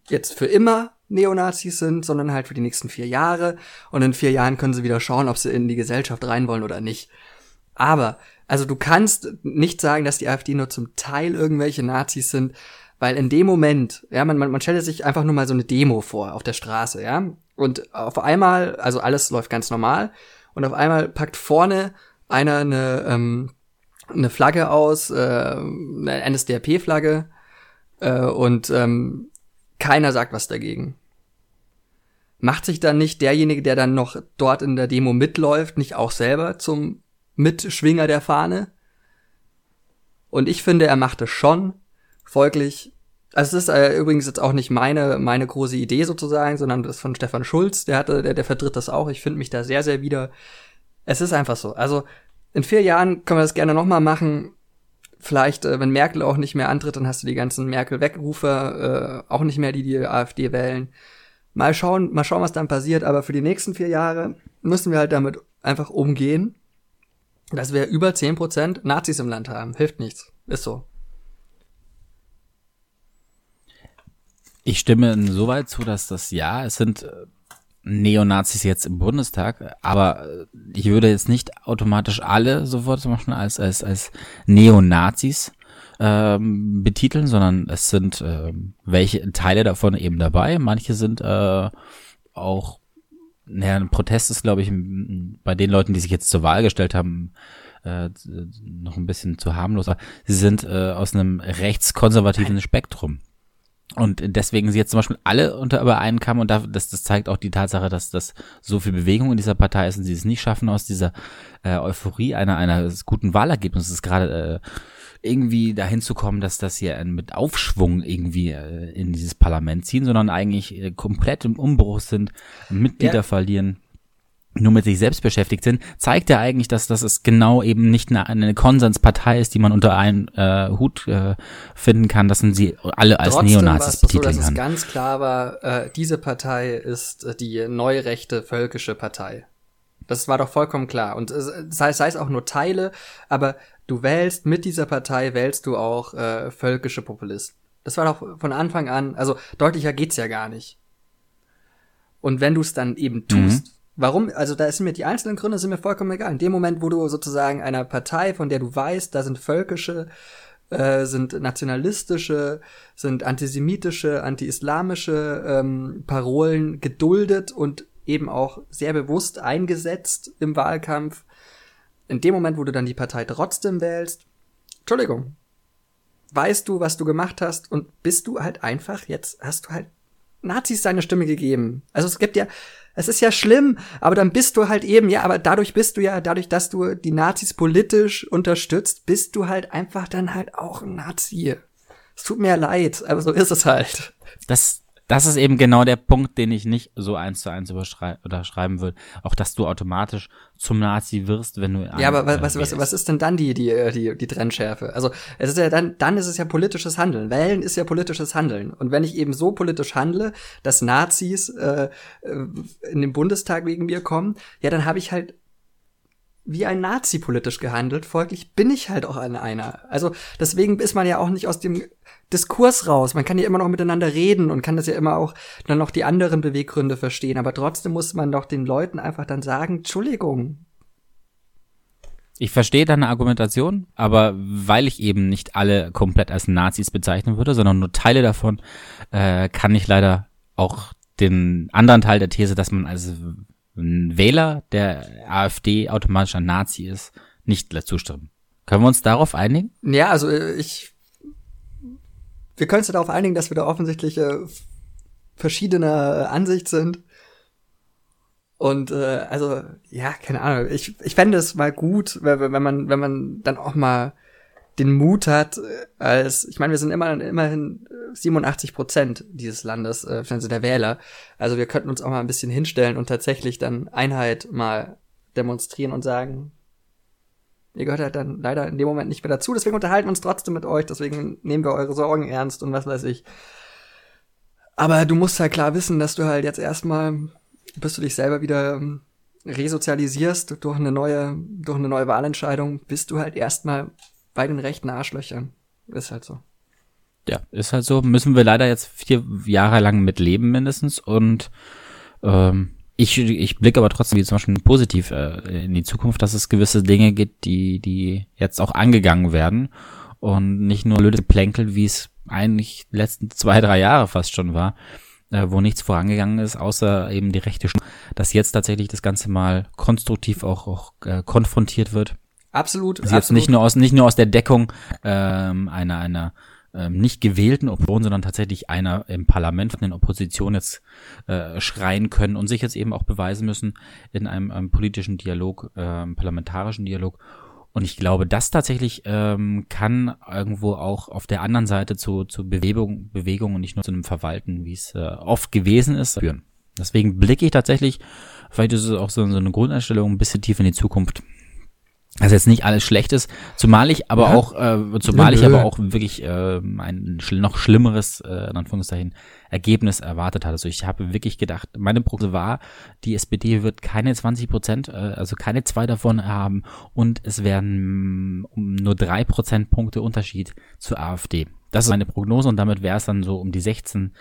jetzt für immer Neonazis sind, sondern halt für die nächsten vier Jahre. Und in vier Jahren können sie wieder schauen, ob sie in die Gesellschaft rein wollen oder nicht. Aber, also du kannst nicht sagen, dass die AfD nur zum Teil irgendwelche Nazis sind, weil in dem Moment, ja, man, man, man stellt sich einfach nur mal so eine Demo vor auf der Straße, ja. Und auf einmal, also alles läuft ganz normal, und auf einmal packt vorne einer eine, ähm, eine Flagge aus, äh, eine NSDAP-Flagge, äh, und ähm, keiner sagt was dagegen. Macht sich dann nicht derjenige, der dann noch dort in der Demo mitläuft, nicht auch selber zum Mitschwinger der Fahne? Und ich finde, er macht es schon. Folglich, also es ist äh, übrigens jetzt auch nicht meine, meine große Idee sozusagen, sondern das von Stefan Schulz, der hatte, der, der vertritt das auch. Ich finde mich da sehr, sehr wieder. Es ist einfach so. Also in vier Jahren können wir das gerne nochmal machen vielleicht, äh, wenn Merkel auch nicht mehr antritt, dann hast du die ganzen Merkel-Wegrufer äh, auch nicht mehr, die die AfD wählen. Mal schauen, mal schauen, was dann passiert. Aber für die nächsten vier Jahre müssen wir halt damit einfach umgehen, dass wir über zehn Prozent Nazis im Land haben. Hilft nichts. Ist so. Ich stimme insoweit zu, dass das ja, es sind äh, Neonazis jetzt im Bundestag, aber äh, ich würde jetzt nicht automatisch alle sofort Beispiel als, als, als Neonazis ähm, betiteln, sondern es sind äh, welche Teile davon eben dabei. Manche sind äh, auch, naja, ein Protest ist, glaube ich, bei den Leuten, die sich jetzt zur Wahl gestellt haben, äh, noch ein bisschen zu harmlos. Sie sind äh, aus einem rechtskonservativen Spektrum. Und deswegen sie jetzt zum Beispiel alle unter über einen Kamm und das, das zeigt auch die Tatsache, dass das so viel Bewegung in dieser Partei ist und sie es nicht schaffen, aus dieser äh, Euphorie einer, einer guten Wahlergebnisses gerade äh, irgendwie dahin zu kommen, dass das hier mit Aufschwung irgendwie äh, in dieses Parlament ziehen, sondern eigentlich äh, komplett im Umbruch sind, Mitglieder ja. verlieren nur mit sich selbst beschäftigt sind, zeigt ja eigentlich, dass das ist genau eben nicht eine, eine Konsenspartei ist, die man unter einen äh, Hut äh, finden kann, dass man sie alle als Trotzdem Neonazis betiteln so, dass kann. Es ganz klar war, äh, diese Partei ist äh, die neurechte völkische Partei. Das war doch vollkommen klar. Und es, das heißt, sei es auch nur Teile, aber du wählst mit dieser Partei wählst du auch äh, völkische Populisten. Das war doch von Anfang an, also deutlicher geht's ja gar nicht. Und wenn du es dann eben tust, mhm Warum? Also da sind mir die einzelnen Gründe sind mir vollkommen egal. In dem Moment, wo du sozusagen einer Partei, von der du weißt, da sind völkische, äh, sind nationalistische, sind antisemitische, anti-islamische ähm, Parolen geduldet und eben auch sehr bewusst eingesetzt im Wahlkampf. In dem Moment, wo du dann die Partei trotzdem wählst, Entschuldigung, weißt du, was du gemacht hast und bist du halt einfach jetzt, hast du halt Nazis deine Stimme gegeben. Also es gibt ja, es ist ja schlimm, aber dann bist du halt eben, ja, aber dadurch bist du ja, dadurch, dass du die Nazis politisch unterstützt, bist du halt einfach dann halt auch ein Nazi. Es tut mir leid, aber so ist es halt. Das, das ist eben genau der Punkt, den ich nicht so eins zu eins unterschreiben würde. Auch, dass du automatisch zum Nazi wirst, wenn du. Ja, aber was, was, was, was ist denn dann die, die, die, die Trennschärfe? Also, es ist ja dann, dann ist es ja politisches Handeln. Wählen ist ja politisches Handeln. Und wenn ich eben so politisch handle, dass Nazis äh, äh in den Bundestag wegen mir kommen, ja, dann habe ich halt wie ein Nazi politisch gehandelt, folglich bin ich halt auch an einer. Also deswegen ist man ja auch nicht aus dem Diskurs raus. Man kann ja immer noch miteinander reden und kann das ja immer auch dann noch die anderen Beweggründe verstehen. Aber trotzdem muss man doch den Leuten einfach dann sagen, Entschuldigung. Ich verstehe deine Argumentation, aber weil ich eben nicht alle komplett als Nazis bezeichnen würde, sondern nur Teile davon, äh, kann ich leider auch den anderen Teil der These, dass man als ein Wähler der AfD automatisch ein Nazi ist, nicht zustimmen. Können wir uns darauf einigen? Ja, also äh, ich. Wir können uns darauf einigen, dass wir da offensichtlich äh, verschiedener äh, Ansicht sind. Und äh, also, ja, keine Ahnung. Ich, ich fände es mal gut, wenn, wenn man, wenn man dann auch mal den Mut hat, äh, als, ich meine, wir sind immer, immerhin 87 Prozent dieses Landes, äh, also der Wähler. Also wir könnten uns auch mal ein bisschen hinstellen und tatsächlich dann Einheit mal demonstrieren und sagen, ihr gehört halt dann leider in dem Moment nicht mehr dazu, deswegen unterhalten wir uns trotzdem mit euch, deswegen nehmen wir eure Sorgen ernst und was weiß ich. Aber du musst halt klar wissen, dass du halt jetzt erstmal, bis du dich selber wieder ähm, resozialisierst durch eine neue, durch eine neue Wahlentscheidung, bist du halt erstmal bei den rechten Arschlöchern. Ist halt so. Ja, ist halt so. Müssen wir leider jetzt vier Jahre lang mit leben mindestens. Und ähm, ich, ich blicke aber trotzdem wie zum Beispiel positiv äh, in die Zukunft, dass es gewisse Dinge gibt, die, die jetzt auch angegangen werden. Und nicht nur blöde Plänkel, wie es eigentlich die letzten zwei, drei Jahre fast schon war, äh, wo nichts vorangegangen ist, außer eben die rechte Stimme, dass jetzt tatsächlich das Ganze mal konstruktiv auch, auch äh, konfrontiert wird. Absolut. Sie jetzt nicht nur aus nicht nur aus der Deckung ähm, einer einer ähm, nicht gewählten Opposition, sondern tatsächlich einer im Parlament von den Opposition jetzt äh, schreien können und sich jetzt eben auch beweisen müssen in einem, einem politischen Dialog, äh, parlamentarischen Dialog. Und ich glaube, das tatsächlich ähm, kann irgendwo auch auf der anderen Seite zu, zu Bewegung, Bewegung und nicht nur zu einem Verwalten, wie es äh, oft gewesen ist, führen. Deswegen blicke ich tatsächlich, vielleicht ist es auch so, so eine Grundeinstellung, ein bisschen tief in die Zukunft dass jetzt nicht alles schlecht ist, zumal ich aber ja. auch, äh, zumal ich aber auch wirklich äh, ein noch schlimmeres, äh, in Anführungszeichen, Ergebnis erwartet hatte. Also ich habe wirklich gedacht, meine Prognose war, die SPD wird keine 20 Prozent, äh, also keine zwei davon haben und es werden um nur drei Prozentpunkte Unterschied zur AfD. Das ist meine Prognose und damit wäre es dann so um die 16,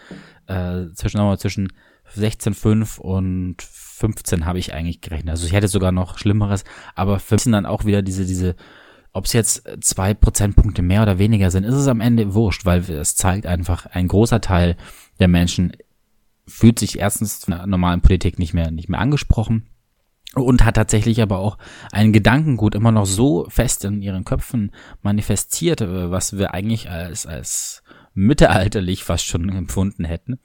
äh, zwischen, zwischen 16,5 und 15 habe ich eigentlich gerechnet. Also ich hätte sogar noch Schlimmeres, aber für mich sind dann auch wieder diese, diese, ob es jetzt zwei Prozentpunkte mehr oder weniger sind, ist es am Ende wurscht, weil es zeigt einfach, ein großer Teil der Menschen fühlt sich erstens von der normalen Politik nicht mehr, nicht mehr angesprochen und hat tatsächlich aber auch ein Gedankengut immer noch so fest in ihren Köpfen manifestiert, was wir eigentlich als, als mittelalterlich fast schon empfunden hätten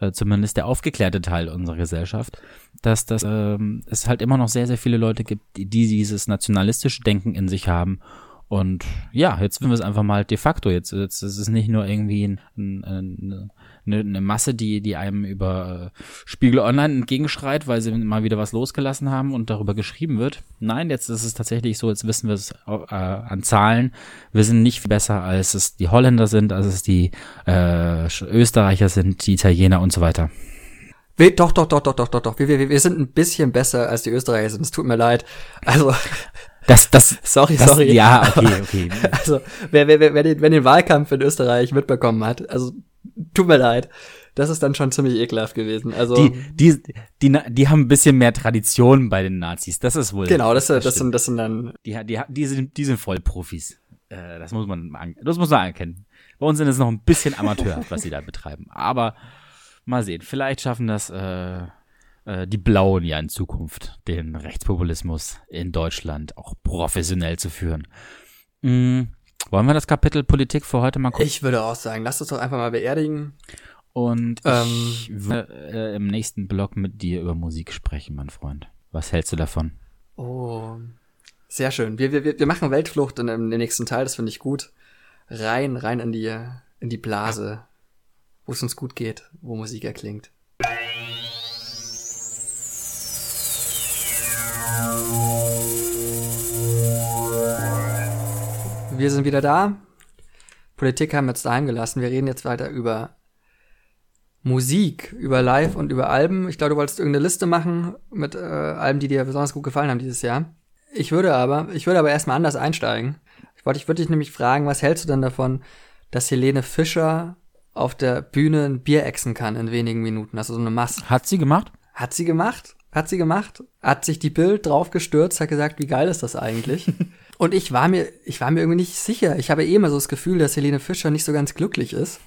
äh, zumindest der aufgeklärte Teil unserer Gesellschaft, dass das ähm, es halt immer noch sehr, sehr viele Leute gibt, die, die dieses nationalistische Denken in sich haben und ja, jetzt sind wir es einfach mal de facto. Jetzt, jetzt ist es nicht nur irgendwie ein, ein, ein, eine, eine Masse, die, die einem über äh, Spiegel Online entgegenschreit, weil sie mal wieder was losgelassen haben und darüber geschrieben wird. Nein, jetzt ist es tatsächlich so, jetzt wissen wir es äh, an Zahlen. Wir sind nicht viel besser, als es die Holländer sind, als es die äh, Österreicher sind, die Italiener und so weiter. We doch, doch, doch, doch, doch, doch, doch. Wir, wir, wir sind ein bisschen besser als die Österreicher sind. Es tut mir leid. Also. Das, das, [LAUGHS] sorry, das, sorry. Ja, okay, [LAUGHS] okay. Also, wer, wer, wer, den, wer den Wahlkampf in Österreich mitbekommen hat, also tut mir leid. Das ist dann schon ziemlich ekelhaft gewesen. Also die, die, die, die haben ein bisschen mehr Tradition bei den Nazis. Das ist wohl. Genau, das, das, das sind, das sind dann. Die, die, die sind, die sind Vollprofis. Äh, das muss man, das muss man erkennen. Bei uns sind es noch ein bisschen Amateur, was sie da betreiben. Aber mal sehen. Vielleicht schaffen das äh, äh, die Blauen ja in Zukunft, den Rechtspopulismus in Deutschland auch professionell zu führen. Mhm. Wollen wir das Kapitel Politik für heute mal gucken? Ich würde auch sagen, lass uns doch einfach mal beerdigen. Und ähm, ich würde äh, im nächsten Blog mit dir über Musik sprechen, mein Freund. Was hältst du davon? Oh, sehr schön. Wir, wir, wir machen Weltflucht in, im nächsten Teil, das finde ich gut. Rein, rein in die, in die Blase, wo es uns gut geht, wo Musik erklingt. Wir sind wieder da. Politik haben wir jetzt daheim gelassen. Wir reden jetzt weiter über Musik, über Live und über Alben. Ich glaube, du wolltest irgendeine Liste machen mit äh, Alben, die dir besonders gut gefallen haben dieses Jahr. Ich würde aber, ich würde aber erstmal anders einsteigen. Ich wollte, ich würde dich nämlich fragen, was hältst du denn davon, dass Helene Fischer auf der Bühne ein Bier exen kann in wenigen Minuten? Also so eine Masse. Hat sie gemacht? Hat sie gemacht? Hat sie gemacht? Hat sich die Bild draufgestürzt, hat gesagt, wie geil ist das eigentlich? [LAUGHS] Und ich war mir, ich war mir irgendwie nicht sicher. Ich habe eh immer so das Gefühl, dass Helene Fischer nicht so ganz glücklich ist.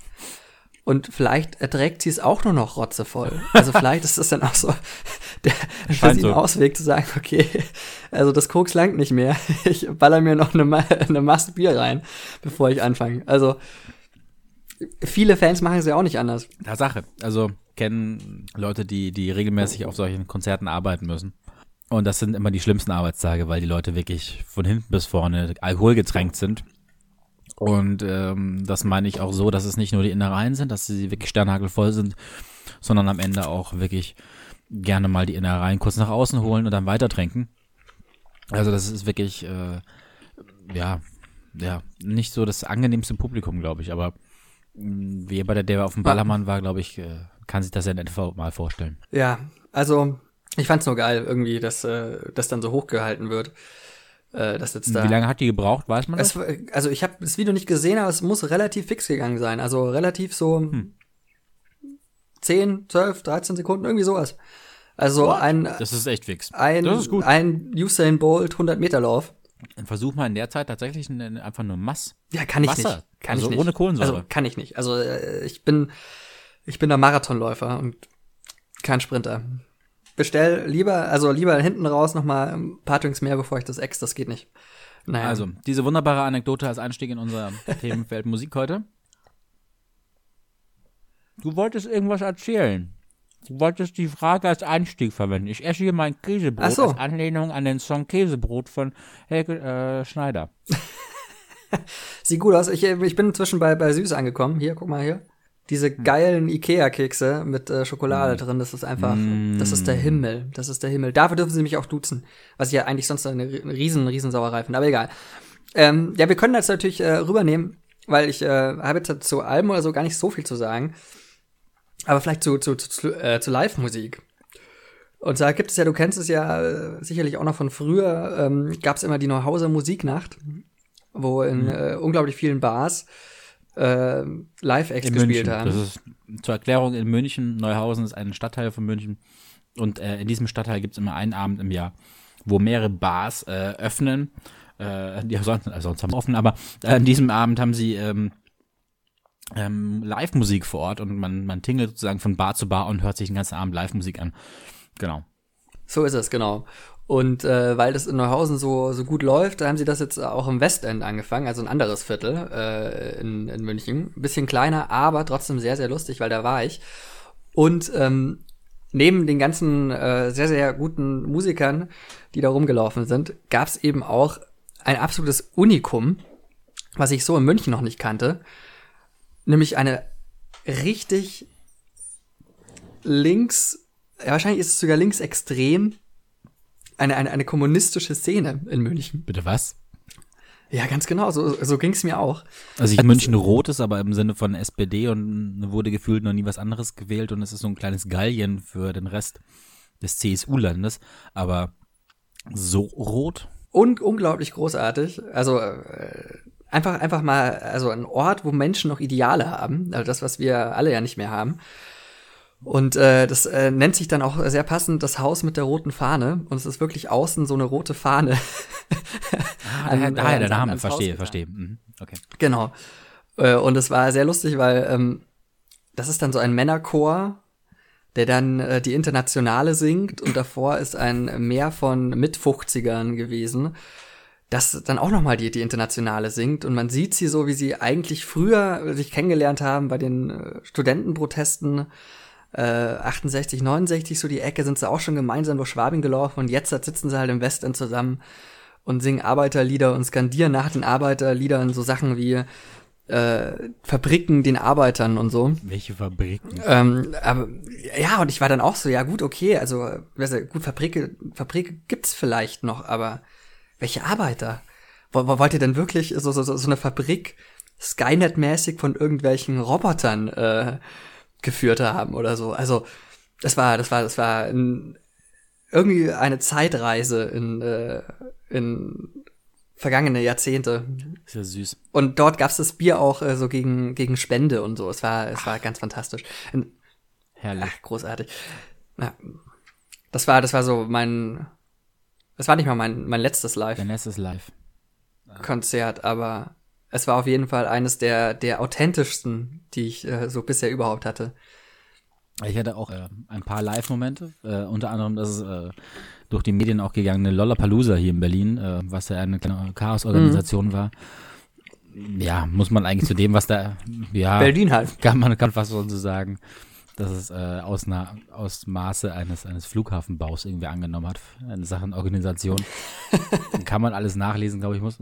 Und vielleicht erträgt sie es auch nur noch rotzevoll. Also vielleicht ist das dann auch so [LAUGHS] der für sie ein Ausweg zu sagen, okay, also das Koks langt nicht mehr. [LAUGHS] Ich baller mir noch eine, eine Masse Bier rein, bevor ich anfange. Also viele Fans machen es ja auch nicht anders. Tatsache. Also kennen Leute, die, die regelmäßig auf solchen Konzerten arbeiten müssen. Und das sind immer die schlimmsten Arbeitstage, weil die Leute wirklich von hinten bis vorne alkoholgetränkt sind. Und ähm, das meine ich auch so, dass es nicht nur die Innereien sind, dass sie wirklich sternhagelvoll sind, sondern am Ende auch wirklich gerne mal die Innereien kurz nach außen holen und dann weiter trinken. Also das ist wirklich, äh, ja, ja, nicht so das angenehmste Publikum, glaube ich, aber mh, wie bei der, der auf dem Ballermann war, glaube ich, äh, kann sich das ja in etwa mal vorstellen. Ja, also ich fand's nur geil, irgendwie, dass äh, das dann so hochgehalten wird. Äh, das jetzt da. Wie lange hat die gebraucht, weiß man das? Es, also ich habe das Video nicht gesehen, aber es muss relativ fix gegangen sein. Also relativ so hm. 10, 12, 13 Sekunden, irgendwie sowas. Also What? ein. Das ist echt fix. Ein, das ist gut. Ein Usain Bolt 100 Meter Lauf. Dann versuch mal in der Zeit tatsächlich einfach nur Mass. Ja, kann ich Wasser. nicht. Kann also ich nicht. ohne Kohlensäure. Also kann ich nicht. Also äh, ich bin, ich bin der Marathonläufer und kein Sprinter. Bestell lieber, also lieber hinten raus noch mal ein paar Drinks mehr, bevor ich das ex. Das geht nicht. Naja. Also diese wunderbare Anekdote als Einstieg in unser [LAUGHS] Themenfeld Musik heute. Du wolltest irgendwas erzählen. Du wolltest die Frage als Einstieg verwenden. Ich esse hier mein Käsebrot so. als Anlehnung an den Song Käsebrot von Helge äh, Schneider. [LAUGHS] Sieht gut aus. Ich, ich bin inzwischen bei, bei Süß angekommen. Hier, guck mal hier. Diese hm. geilen Ikea-Kekse mit äh, Schokolade mm. drin, das ist einfach, mm. das ist der Himmel. Das ist der Himmel. Dafür dürfen sie mich auch duzen. Was ich ja eigentlich sonst eine, riesen, riesen Sauerei finde, aber egal. Ähm, ja, wir können das natürlich äh, rübernehmen, weil ich äh, habe jetzt zu Alben oder so gar nicht so viel zu sagen. Aber vielleicht zu, zu, zu, äh, zu Live-Musik. Und da gibt es ja, du kennst es ja äh, sicherlich auch noch von früher, ähm, gab es immer die Neuhauser Musiknacht, wo in äh, unglaublich vielen Bars äh, Live-Acts gespielt München. haben. Das ist zur Erklärung in München, Neuhausen ist ein Stadtteil von München. Und äh, in diesem Stadtteil gibt es immer einen Abend im Jahr, wo mehrere Bars äh, öffnen. Äh, die [LAUGHS] sonst, also sonst haben offen, aber an diesem Abend haben sie ähm, ähm, Live-Musik vor Ort und man, man tingelt sozusagen von Bar zu Bar und hört sich den ganzen Abend Live-Musik an. Genau. So ist es, genau. Und äh, weil das in Neuhausen so, so gut läuft, haben sie das jetzt auch im Westend angefangen, also ein anderes Viertel äh, in, in München. Bisschen kleiner, aber trotzdem sehr, sehr lustig, weil da war ich. Und ähm, neben den ganzen äh, sehr, sehr guten Musikern, die da rumgelaufen sind, gab es eben auch ein absolutes Unikum, was ich so in München noch nicht kannte nämlich eine richtig links, ja, wahrscheinlich ist es sogar linksextrem, eine, eine, eine kommunistische Szene in München. Bitte was? Ja, ganz genau, so, so ging es mir auch. Also ich München rot ist, aber im Sinne von SPD und wurde gefühlt noch nie was anderes gewählt und es ist so ein kleines Gallien für den Rest des CSU-Landes, aber so rot. Und unglaublich großartig. Also äh, einfach, einfach mal, also ein Ort, wo Menschen noch Ideale haben, also das, was wir alle ja nicht mehr haben. Und äh, das äh, nennt sich dann auch sehr passend das Haus mit der roten Fahne. Und es ist wirklich außen so eine rote Fahne. ah, an, daher der Name, verstehe, verstehe. Mhm. Okay. Genau. Äh, und es war sehr lustig, weil ähm, das ist dann so ein Männerchor, der dann äh, die Internationale singt und davor ist ein Meer von Mitfuchzigern gewesen das dann auch nochmal die, die Internationale singt und man sieht sie so, wie sie eigentlich früher sich kennengelernt haben bei den äh, Studentenprotesten äh, 68, 69, so die Ecke sind sie auch schon gemeinsam durch Schwabing gelaufen und jetzt sitzen sie halt im Westend zusammen und singen Arbeiterlieder und skandieren nach den Arbeiterliedern so Sachen wie äh, Fabriken den Arbeitern und so. Welche Fabriken? Ähm, aber ja, und ich war dann auch so, ja gut, okay, also gut, Fabrike, Fabrike gibt's vielleicht noch, aber welche Arbeiter? Wollt ihr denn wirklich so, so, so eine Fabrik Skynet-mäßig von irgendwelchen Robotern äh, geführt haben oder so? Also, das war, das war, das war ein, irgendwie eine Zeitreise in, äh, in vergangene Jahrzehnte. Ist ja süß. Und dort gab's das Bier auch äh, so gegen, gegen Spende und so. Es war, es war ganz fantastisch. Und, Herrlich. Ach, großartig. Ja, das war, das war so mein, das war nicht mal mein, mein letztes Live. Dein letztes Live. Konzert, aber es war auf jeden Fall eines der, der authentischsten, die ich äh, so bisher überhaupt hatte. Ich hatte auch äh, ein paar Live-Momente, äh, unter anderem das äh, durch die Medien auch gegangene Lollapalooza hier in Berlin, äh, was ja eine kleine Chaos-Organisation mhm. war. Ja, muss man eigentlich zu dem, was da, ja, Berlin halt. Kann man kann fast so sagen dass es äh, aus, einer, aus Maße eines, eines Flughafenbaus irgendwie angenommen hat, eine Sachenorganisation. [LAUGHS] Dann kann man alles nachlesen, glaube ich, muss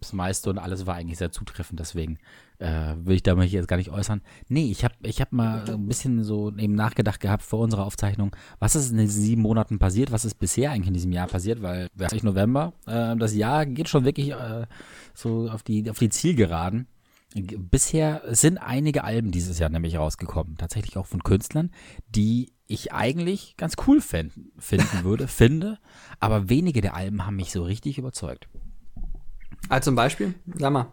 das meiste und alles war eigentlich sehr zutreffend, deswegen äh, will ich da mich jetzt gar nicht äußern. Nee, ich habe ich hab mal ein bisschen so eben nachgedacht gehabt vor unserer Aufzeichnung, was ist in diesen sieben Monaten passiert, was ist bisher eigentlich in diesem Jahr passiert, weil wir haben November, äh, das Jahr geht schon wirklich äh, so auf die, auf die Zielgeraden. Bisher sind einige Alben dieses Jahr nämlich rausgekommen, tatsächlich auch von Künstlern, die ich eigentlich ganz cool finden, finden würde, [LAUGHS] finde, aber wenige der Alben haben mich so richtig überzeugt. Also zum Beispiel, sag mal.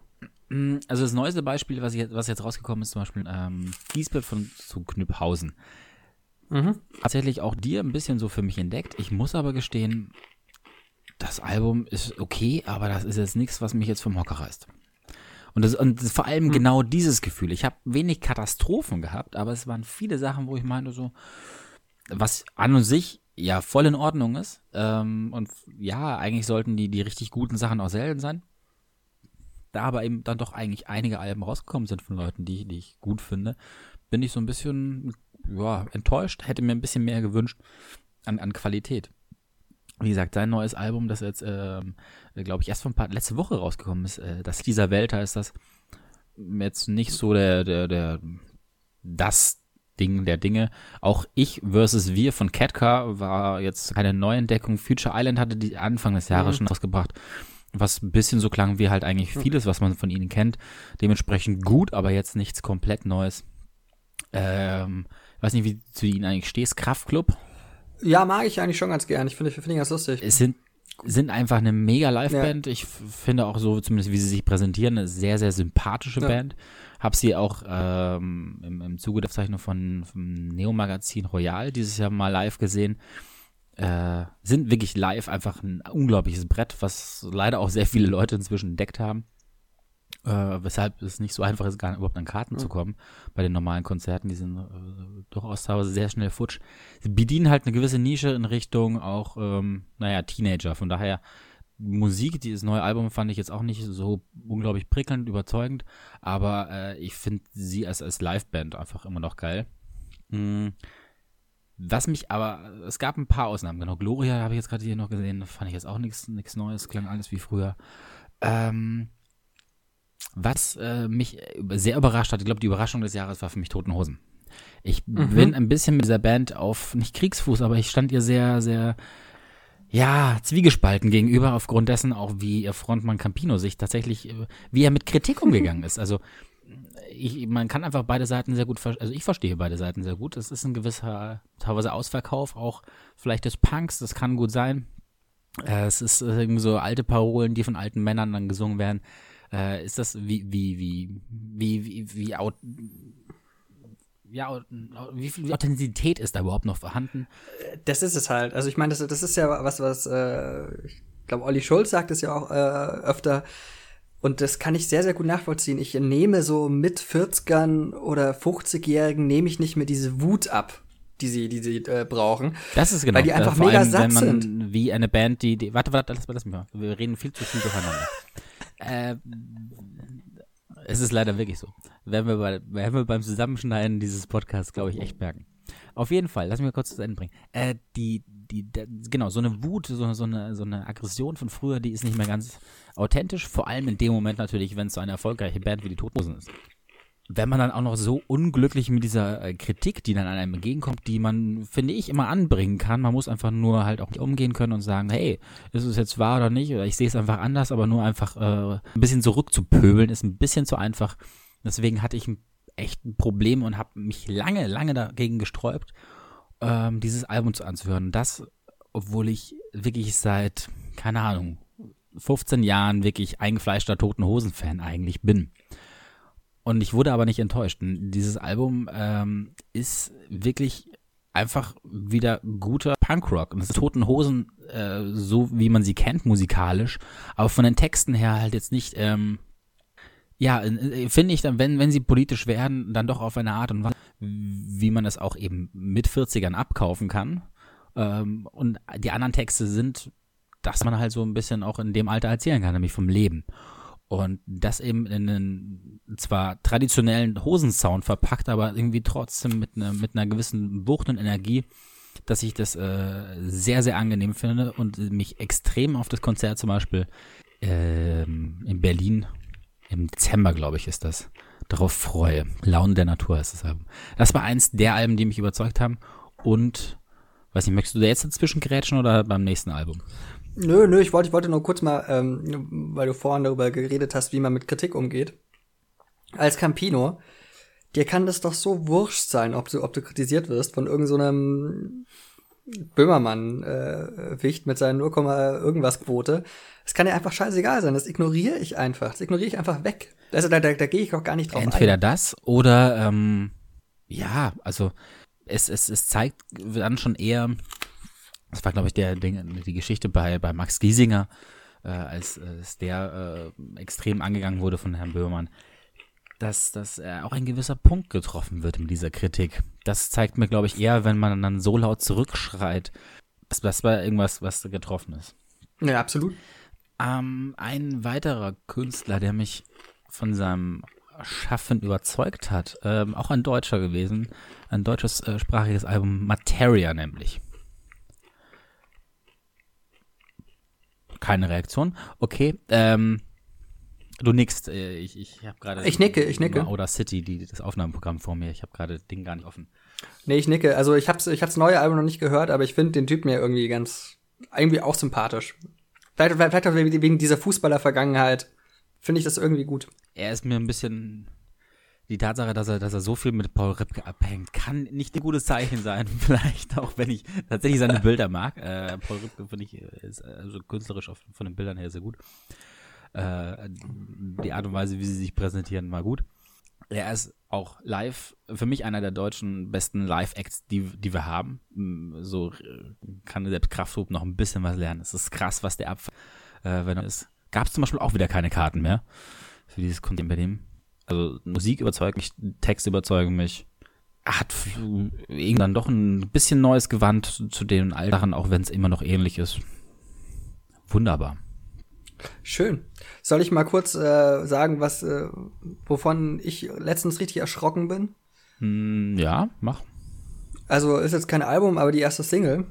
Mm, also das neueste Beispiel, was, ich, was jetzt rausgekommen ist, zum Beispiel ähm, Giesbett von zu Knüpphausen. Mhm. Tatsächlich auch dir ein bisschen so für mich entdeckt. Ich muss aber gestehen, das Album ist okay, aber das ist jetzt nichts, was mich jetzt vom Hocker reißt. Und, das, und das vor allem mhm. genau dieses Gefühl. Ich habe wenig Katastrophen gehabt, aber es waren viele Sachen, wo ich meinte so, was an und sich ja voll in Ordnung ist. Ähm, und ja, eigentlich sollten die, die richtig guten Sachen auch selten sein. Da aber eben dann doch eigentlich einige Alben rausgekommen sind von Leuten, die, die ich gut finde, bin ich so ein bisschen ja, enttäuscht, hätte mir ein bisschen mehr gewünscht an, an Qualität. Wie gesagt, sein neues Album, das jetzt, ähm, glaube ich, erst von ein paar, letzte Woche rausgekommen ist, äh, das dieser Welt heißt das, jetzt nicht so der, der, der, das Ding der Dinge. Auch ich versus wir von Catcar war jetzt keine Neuentdeckung. Future Island hatte die Anfang des Jahres mhm. schon rausgebracht, was ein bisschen so klang wie halt eigentlich mhm. vieles, was man von ihnen kennt. Dementsprechend gut, aber jetzt nichts komplett Neues. Ähm, weiß nicht, wie du zu ihnen eigentlich stehst. Kraftclub? Ja, mag ich eigentlich schon ganz gern. Ich finde ich finde das lustig. Es sind sind einfach eine mega Liveband. Ja. Ich finde auch so, zumindest wie sie sich präsentieren, eine sehr, sehr sympathische ja. Band. Hab sie auch ähm, im, im Zuge der Zeichnung von, vom Neo-Magazin Royal dieses Jahr mal live gesehen. Äh, sind wirklich live einfach ein unglaubliches Brett, was leider auch sehr viele Leute inzwischen entdeckt haben äh, weshalb es nicht so einfach ist, gar überhaupt an Karten mhm. zu kommen. Bei den normalen Konzerten, die sind äh, durchaus teilweise sehr schnell futsch. Sie bedienen halt eine gewisse Nische in Richtung auch, ähm, naja, Teenager. Von daher, Musik, dieses neue Album fand ich jetzt auch nicht so unglaublich prickelnd, überzeugend, aber äh, ich finde sie als, als Liveband einfach immer noch geil. Mhm. Was mich aber, es gab ein paar Ausnahmen, genau. Gloria habe ich jetzt gerade hier noch gesehen, fand ich jetzt auch nichts Neues, klang alles wie früher. Ähm, was äh, mich sehr überrascht hat, ich glaube, die Überraschung des Jahres war für mich Toten Hosen. Ich mhm. bin ein bisschen mit dieser Band auf, nicht Kriegsfuß, aber ich stand ihr sehr, sehr, ja, zwiegespalten gegenüber, aufgrund dessen auch, wie ihr Frontmann Campino sich tatsächlich, äh, wie er mit Kritik [LAUGHS] umgegangen ist. Also, ich, man kann einfach beide Seiten sehr gut, also ich verstehe beide Seiten sehr gut. Es ist ein gewisser, teilweise Ausverkauf, auch vielleicht des Punks, das kann gut sein. Äh, es ist irgendwie so alte Parolen, die von alten Männern dann gesungen werden. Äh, ist das wie, wie, wie, wie, wie, wie, out, ja, wie viel Authentizität ist da überhaupt noch vorhanden? Das ist es halt. Also ich meine, das, das ist ja was, was äh, ich glaube, Olli Schulz sagt es ja auch äh, öfter. Und das kann ich sehr, sehr gut nachvollziehen. Ich nehme so mit 40ern oder 50-Jährigen nehme ich nicht mehr diese Wut ab, die sie, die sie äh, brauchen. Das ist genau. Weil die einfach äh, mega allem, satt sind. Wie eine Band, die, die warte, warte, lass mal das mal. Wir reden viel zu viel durcheinander. Äh, es ist leider wirklich so. Werden wir, bei, werden wir beim Zusammenschneiden dieses Podcasts, glaube ich, echt merken. Auf jeden Fall, lass mich mal kurz zu Ende bringen. Äh, die, die, der, genau, so eine Wut, so, so, eine, so eine Aggression von früher, die ist nicht mehr ganz authentisch. Vor allem in dem Moment natürlich, wenn es so eine erfolgreiche Band wie die Toten ist wenn man dann auch noch so unglücklich mit dieser äh, Kritik, die dann an einem entgegenkommt, die man, finde ich, immer anbringen kann. Man muss einfach nur halt auch nicht umgehen können und sagen, hey, ist es jetzt wahr oder nicht? Oder ich sehe es einfach anders, aber nur einfach äh, ein bisschen zurückzupöbeln ist ein bisschen zu einfach. Deswegen hatte ich echt ein Problem und habe mich lange, lange dagegen gesträubt, ähm, dieses Album zu anzuhören. Das, obwohl ich wirklich seit, keine Ahnung, 15 Jahren wirklich eingefleischter Toten Hosen-Fan eigentlich bin. Und ich wurde aber nicht enttäuscht. Dieses Album ähm, ist wirklich einfach wieder guter Punkrock. Das ist Toten Hosen, äh, so wie man sie kennt, musikalisch. Aber von den Texten her halt jetzt nicht, ähm, ja, finde ich dann, wenn, wenn sie politisch werden, dann doch auf eine Art und Weise, wie man das auch eben mit 40ern abkaufen kann. Ähm, und die anderen Texte sind, dass man halt so ein bisschen auch in dem Alter erzählen kann, nämlich vom Leben. Und das eben in einen zwar traditionellen Hosensound verpackt, aber irgendwie trotzdem mit, ne, mit einer gewissen Wucht und Energie, dass ich das äh, sehr, sehr angenehm finde und mich extrem auf das Konzert zum Beispiel ähm, in Berlin im Dezember, glaube ich, ist das, darauf freue. Laune der Natur ist das Album. Das war eins der Alben, die mich überzeugt haben. Und, weiß nicht, möchtest du da jetzt dazwischen grätschen oder beim nächsten Album? Nö, nö, ich wollte, ich wollte nur kurz mal, ähm, weil du vorhin darüber geredet hast, wie man mit Kritik umgeht. Als Campino, dir kann das doch so wurscht sein, ob du, ob du kritisiert wirst von irgendeinem so Böhmermann-Wicht äh, mit seinen 0, irgendwas Quote. Es kann dir einfach scheißegal sein. Das ignoriere ich einfach. Das ignoriere ich einfach weg. Also da, da, da gehe ich auch gar nicht drauf Entweder ein. das oder ähm, ja, also es, es, es zeigt dann schon eher, das war glaube ich der, die Geschichte bei, bei Max Giesinger, äh, als, als der äh, extrem angegangen wurde von Herrn Böhmermann, dass, dass äh, auch ein gewisser Punkt getroffen wird in dieser Kritik. Das zeigt mir, glaube ich, eher, wenn man dann so laut zurückschreit, dass das war irgendwas, was getroffen ist. Ja, absolut. Ähm, ein weiterer Künstler, der mich von seinem Schaffen überzeugt hat, ähm, auch ein Deutscher gewesen, ein deutsches äh, sprachiges Album, Materia nämlich. Keine Reaktion. Okay, ähm, du nickst. Äh, ich, ich habe gerade. Ich nicke, ich nicke. Oder City, die, das Aufnahmeprogramm vor mir. Ich habe gerade Ding gar nicht offen. Nee, ich nicke. Also ich hab's, ich hab's neue Album noch nicht gehört, aber ich finde den Typ mir irgendwie ganz, irgendwie auch sympathisch. Vielleicht, vielleicht auch wegen dieser Fußballer-Vergangenheit finde ich das irgendwie gut. Er ist mir ein bisschen die Tatsache, dass er, dass er so viel mit Paul Ripke abhängt, kann nicht ein gutes Zeichen sein. [LAUGHS] Vielleicht auch, wenn ich tatsächlich seine Bilder mag. Äh, Paul Ripke finde ich ist also künstlerisch von den Bildern her sehr gut. Äh, die Art und Weise, wie sie sich präsentieren, war gut. Er ist auch live, für mich einer der deutschen besten Live-Acts, die, die wir haben. So äh, kann selbst Krafthoop noch ein bisschen was lernen. Es ist krass, was der ab, äh, wenn er. Gab es zum Beispiel auch wieder keine Karten mehr für dieses Konzert bei dem. Also Musik überzeugt mich, Text überzeugen mich. Hat irgendwann doch ein bisschen neues Gewand zu den Alten, auch wenn es immer noch ähnlich ist. Wunderbar. Schön. Soll ich mal kurz äh, sagen, was, äh, wovon ich letztens richtig erschrocken bin? Hm, ja, mach. Also ist jetzt kein Album, aber die erste Single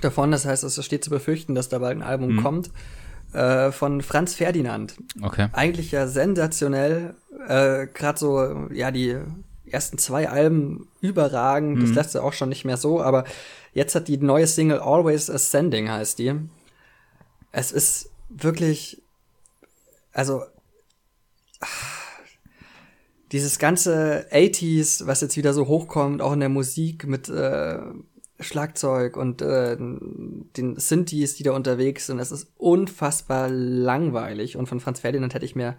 davon. Das heißt, es steht zu befürchten, dass da bald ein Album mhm. kommt. Äh, von Franz Ferdinand. Okay. Eigentlich ja sensationell. Äh, Gerade so, ja, die ersten zwei Alben überragend. Mhm. Das letzte auch schon nicht mehr so, aber jetzt hat die neue Single Always Ascending heißt die. Es ist wirklich, also dieses ganze 80s, was jetzt wieder so hochkommt, auch in der Musik mit äh, Schlagzeug und äh, den Synthes, die da unterwegs sind. Es ist unfassbar langweilig. Und von Franz Ferdinand hätte ich mir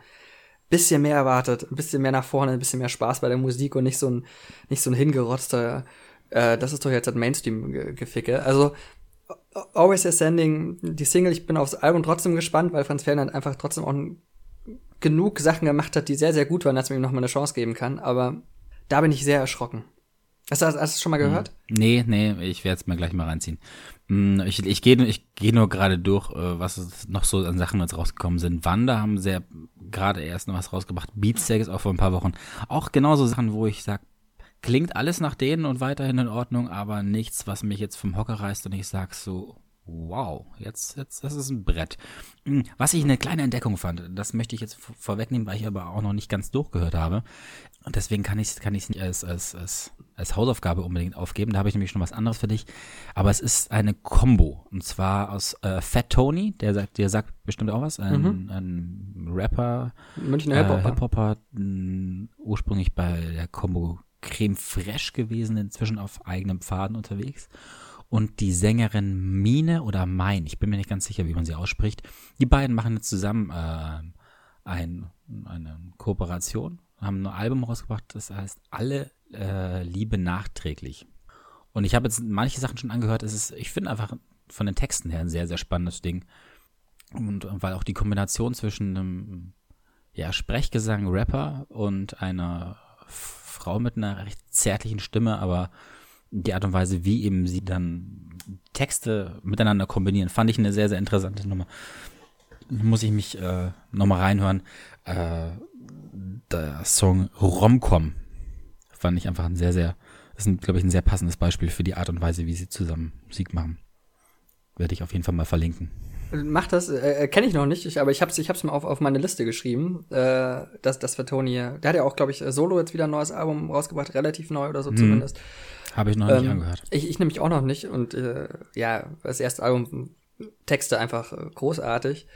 bisschen mehr erwartet, ein bisschen mehr nach vorne, ein bisschen mehr Spaß bei der Musik und nicht so ein, nicht so ein hingerotzter, äh, das ist doch jetzt ein Mainstream-Geficke. Also, Always Ascending, die Single, ich bin aufs Album trotzdem gespannt, weil Franz Ferdinand einfach trotzdem auch genug Sachen gemacht hat, die sehr, sehr gut waren, dass man ihm noch mal eine Chance geben kann. Aber da bin ich sehr erschrocken. Hast du, hast du das schon mal gehört? Hm. Nee, nee, ich werde es mir gleich mal reinziehen. Hm, ich, ich gehe ich geh nur gerade durch, äh, was noch so an Sachen jetzt rausgekommen sind. Wanda haben sehr gerade erst noch was rausgebracht. Beatsteak ist auch vor ein paar Wochen. Auch genauso Sachen, wo ich sage, klingt alles nach denen und weiterhin in Ordnung, aber nichts, was mich jetzt vom Hocker reißt und ich sag so, wow, jetzt, jetzt, das ist ein Brett. Hm, was ich eine kleine Entdeckung fand, das möchte ich jetzt vorwegnehmen, weil ich aber auch noch nicht ganz durchgehört habe. Und deswegen kann ich es kann nicht als, als, als, als Hausaufgabe unbedingt aufgeben. Da habe ich nämlich schon was anderes für dich. Aber es ist eine Combo. Und zwar aus äh, Fat Tony, der sagt, der sagt bestimmt auch was. Ein, mhm. ein Rapper. Münchner äh, Hip-Hopper. Hip-Hopper, ursprünglich bei der Combo Creme Fraiche gewesen, inzwischen auf eigenem Pfaden unterwegs und die Sängerin Mine oder Mein, ich bin mir nicht ganz sicher, wie man sie ausspricht. Die beiden machen jetzt zusammen äh, ein, eine Kooperation, haben ein Album rausgebracht, das heißt Alle äh, Liebe nachträglich. Und ich habe jetzt manche Sachen schon angehört, es ist, ich finde einfach von den Texten her ein sehr, sehr spannendes Ding. Und, und weil auch die Kombination zwischen einem ja, Sprechgesang, Rapper und einer Frau mit einer recht zärtlichen Stimme, aber die Art und Weise, wie eben sie dann Texte miteinander kombinieren, fand ich eine sehr, sehr interessante Nummer. Muss ich mich äh, nochmal reinhören. Äh, der Song Romcom fand ich einfach ein sehr, sehr, ist, glaube ich, ein sehr passendes Beispiel für die Art und Weise, wie sie zusammen Musik machen. Werde ich auf jeden Fall mal verlinken. Macht das, äh, äh kenne ich noch nicht, ich, aber ich habe es ich hab's mal auf, auf meine Liste geschrieben. Äh, das, das für Tony. Der hat ja auch, glaube ich, Solo jetzt wieder ein neues Album rausgebracht, relativ neu oder so hm. zumindest. Habe ich noch ähm, nicht angehört. Ich, ich nämlich auch noch nicht. Und äh, ja, das erste Album, Texte einfach äh, großartig.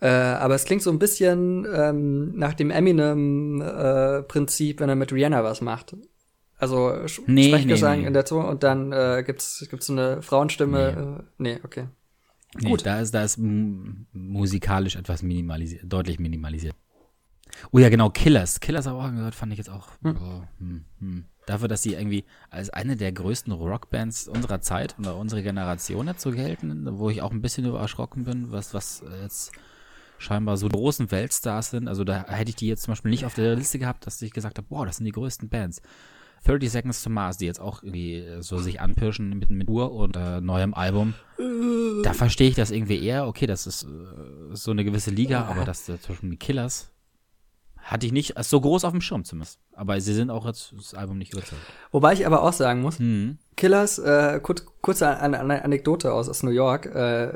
Äh, aber es klingt so ein bisschen ähm, nach dem Eminem-Prinzip, wenn er mit Rihanna was macht. Also nee, Sprechgesang nee, nee. in der Zunge und dann äh, gibt's gibt's so eine Frauenstimme. Nee, äh, nee okay. Nee, Gut. da ist da ist musikalisch etwas minimalisiert, deutlich minimalisiert. Oh ja, genau, Killers. Killers habe ich auch gehört, fand ich jetzt auch. Hm. Oh, hm, hm. Dafür, dass sie irgendwie als eine der größten Rockbands unserer Zeit oder unserer Generation dazu gelten, wo ich auch ein bisschen erschrocken bin, was, was jetzt scheinbar so großen Weltstars sind. Also da hätte ich die jetzt zum Beispiel nicht auf der Liste gehabt, dass ich gesagt habe, boah, das sind die größten Bands. 30 Seconds to Mars, die jetzt auch irgendwie so sich anpirschen mit, mit Uhr und äh, neuem Album. Da verstehe ich das irgendwie eher. Okay, das ist äh, so eine gewisse Liga, aber das äh, zwischen die Killers hatte ich nicht so groß auf dem Schirm zumindest. Aber sie sind auch jetzt das Album nicht überzeugt. Wobei ich aber auch sagen muss, mhm. Killers, äh, kurz, kurze An An Anekdote aus, aus New York. Äh,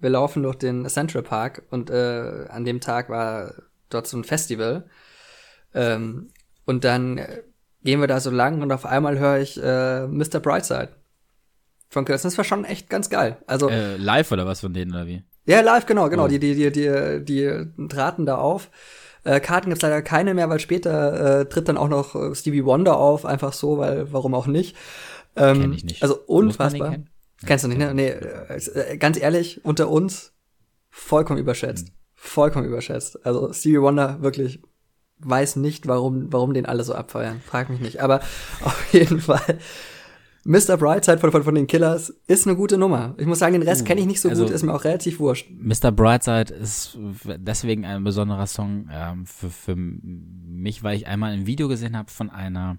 wir laufen durch den Central Park und äh, an dem Tag war dort so ein Festival. Ähm, und dann gehen wir da so lang und auf einmal höre ich äh, Mr. Brightside von Killers. Das war schon echt ganz geil. Also äh, live oder was von denen oder wie? Ja, live, genau, genau. Oh. Die, die, die, die, die traten da auf. Äh, Karten gibt's leider keine mehr, weil später äh, tritt dann auch noch äh, Stevie Wonder auf, einfach so, weil warum auch nicht. Ähm, Kenn ich nicht. Also unfassbar. Kennst du nicht, ne? Nee, äh, ganz ehrlich, unter uns vollkommen überschätzt. Hm. Vollkommen überschätzt. Also Stevie Wonder wirklich weiß nicht, warum, warum den alle so abfeiern. Frag mich nicht. Aber [LAUGHS] auf jeden Fall Mr. Brightside von, von, von den Killers ist eine gute Nummer. Ich muss sagen, den Rest uh, kenne ich nicht so also, gut, ist mir auch relativ wurscht. Mr. Brightside ist deswegen ein besonderer Song ähm, für, für mich, weil ich einmal ein Video gesehen habe von einer,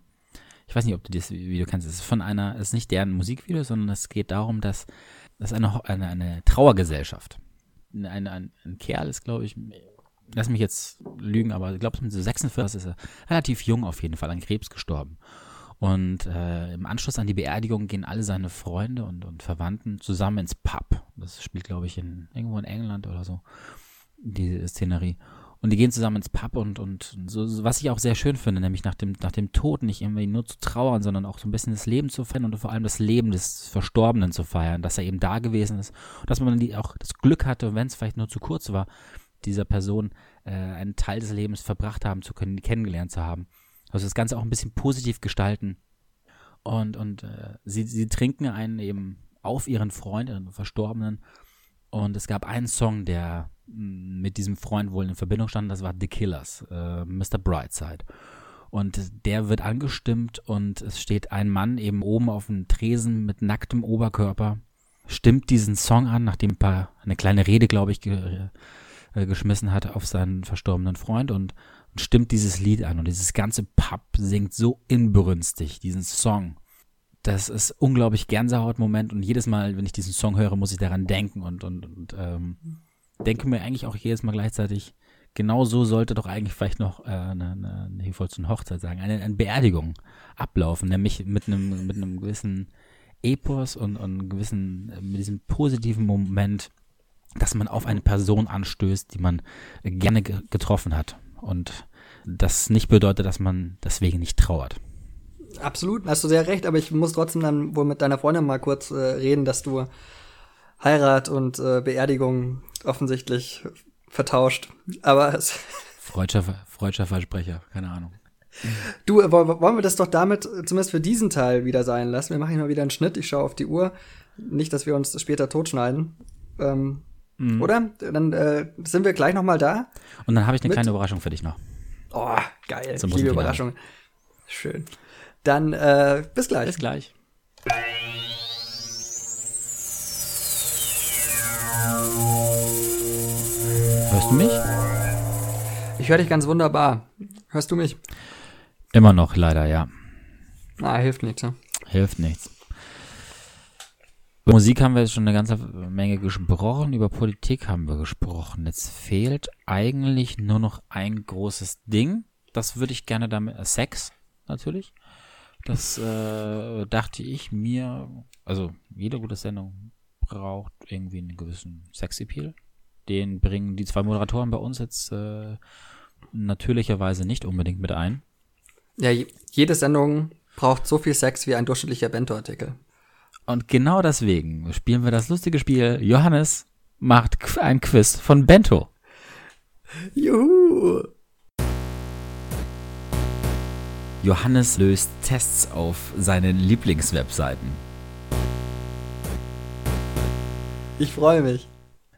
ich weiß nicht, ob du das Video kennst, es ist von einer, es ist nicht deren Musikvideo, sondern es geht darum, dass das eine, eine, eine Trauergesellschaft. Ein, ein, ein Kerl ist, glaube ich, lass mich jetzt lügen, aber ich glaube, mit so 46 ist er relativ jung auf jeden Fall an Krebs gestorben. Und äh, im Anschluss an die Beerdigung gehen alle seine Freunde und, und Verwandten zusammen ins Pub. Das spielt, glaube ich, in, irgendwo in England oder so, die Szenerie. Und die gehen zusammen ins Pub und, und so, was ich auch sehr schön finde, nämlich nach dem, nach dem Tod nicht irgendwie nur zu trauern, sondern auch so ein bisschen das Leben zu feiern und vor allem das Leben des Verstorbenen zu feiern, dass er eben da gewesen ist und dass man auch das Glück hatte, wenn es vielleicht nur zu kurz war, dieser Person äh, einen Teil des Lebens verbracht haben zu können, kennengelernt zu haben. Also das Ganze auch ein bisschen positiv gestalten. Und, und äh, sie, sie trinken einen eben auf ihren Freund, ihren Verstorbenen. Und es gab einen Song, der mm, mit diesem Freund wohl in Verbindung stand, das war The Killers, äh, Mr. Brightside. Und der wird angestimmt und es steht ein Mann eben oben auf dem Tresen mit nacktem Oberkörper, stimmt diesen Song an, nachdem ein paar, eine kleine Rede, glaube ich, ge, äh, geschmissen hat auf seinen verstorbenen Freund und und stimmt dieses Lied an und dieses ganze Pub singt so inbrünstig diesen Song. Das ist unglaublich Gänsehautmoment und jedes Mal, wenn ich diesen Song höre, muss ich daran denken und, und, und ähm, denke mir eigentlich auch jedes Mal gleichzeitig, genau so sollte doch eigentlich vielleicht noch äh, eine, eine, ich wollte eine Hochzeit sagen, eine, eine Beerdigung ablaufen, nämlich mit einem, mit einem gewissen Epos und, und gewissen, mit diesem positiven Moment, dass man auf eine Person anstößt, die man gerne getroffen hat und das nicht bedeutet, dass man deswegen nicht trauert. Absolut, hast du sehr recht, aber ich muss trotzdem dann wohl mit deiner Freundin mal kurz äh, reden, dass du Heirat und äh, Beerdigung offensichtlich vertauscht. Aber es [LAUGHS] Freudscher, Freudscher Versprecher, keine Ahnung. Du, äh, wollen wir das doch damit zumindest für diesen Teil wieder sein lassen? Wir machen hier mal wieder einen Schnitt. Ich schaue auf die Uhr. Nicht, dass wir uns später totschneiden. Ähm, Mhm. Oder? Dann äh, sind wir gleich noch mal da. Und dann habe ich eine kleine Überraschung für dich noch. Oh, geil. So liebe Überraschung. Schön. Dann äh, bis gleich. Bis gleich. Hörst du mich? Ich höre dich ganz wunderbar. Hörst du mich? Immer noch, leider, ja. Ah, hilft nichts. Ne? Hilft nichts. Über Musik haben wir jetzt schon eine ganze Menge gesprochen, über Politik haben wir gesprochen. Jetzt fehlt eigentlich nur noch ein großes Ding. Das würde ich gerne damit, äh, Sex natürlich. Das äh, dachte ich mir, also jede gute Sendung braucht irgendwie einen gewissen Sexappeal. Den bringen die zwei Moderatoren bei uns jetzt äh, natürlicherweise nicht unbedingt mit ein. Ja, jede Sendung braucht so viel Sex wie ein durchschnittlicher Bento-Artikel. Und genau deswegen spielen wir das lustige Spiel Johannes, macht ein Quiz von Bento. Juhu. Johannes löst Tests auf seinen Lieblingswebseiten. Ich freue mich.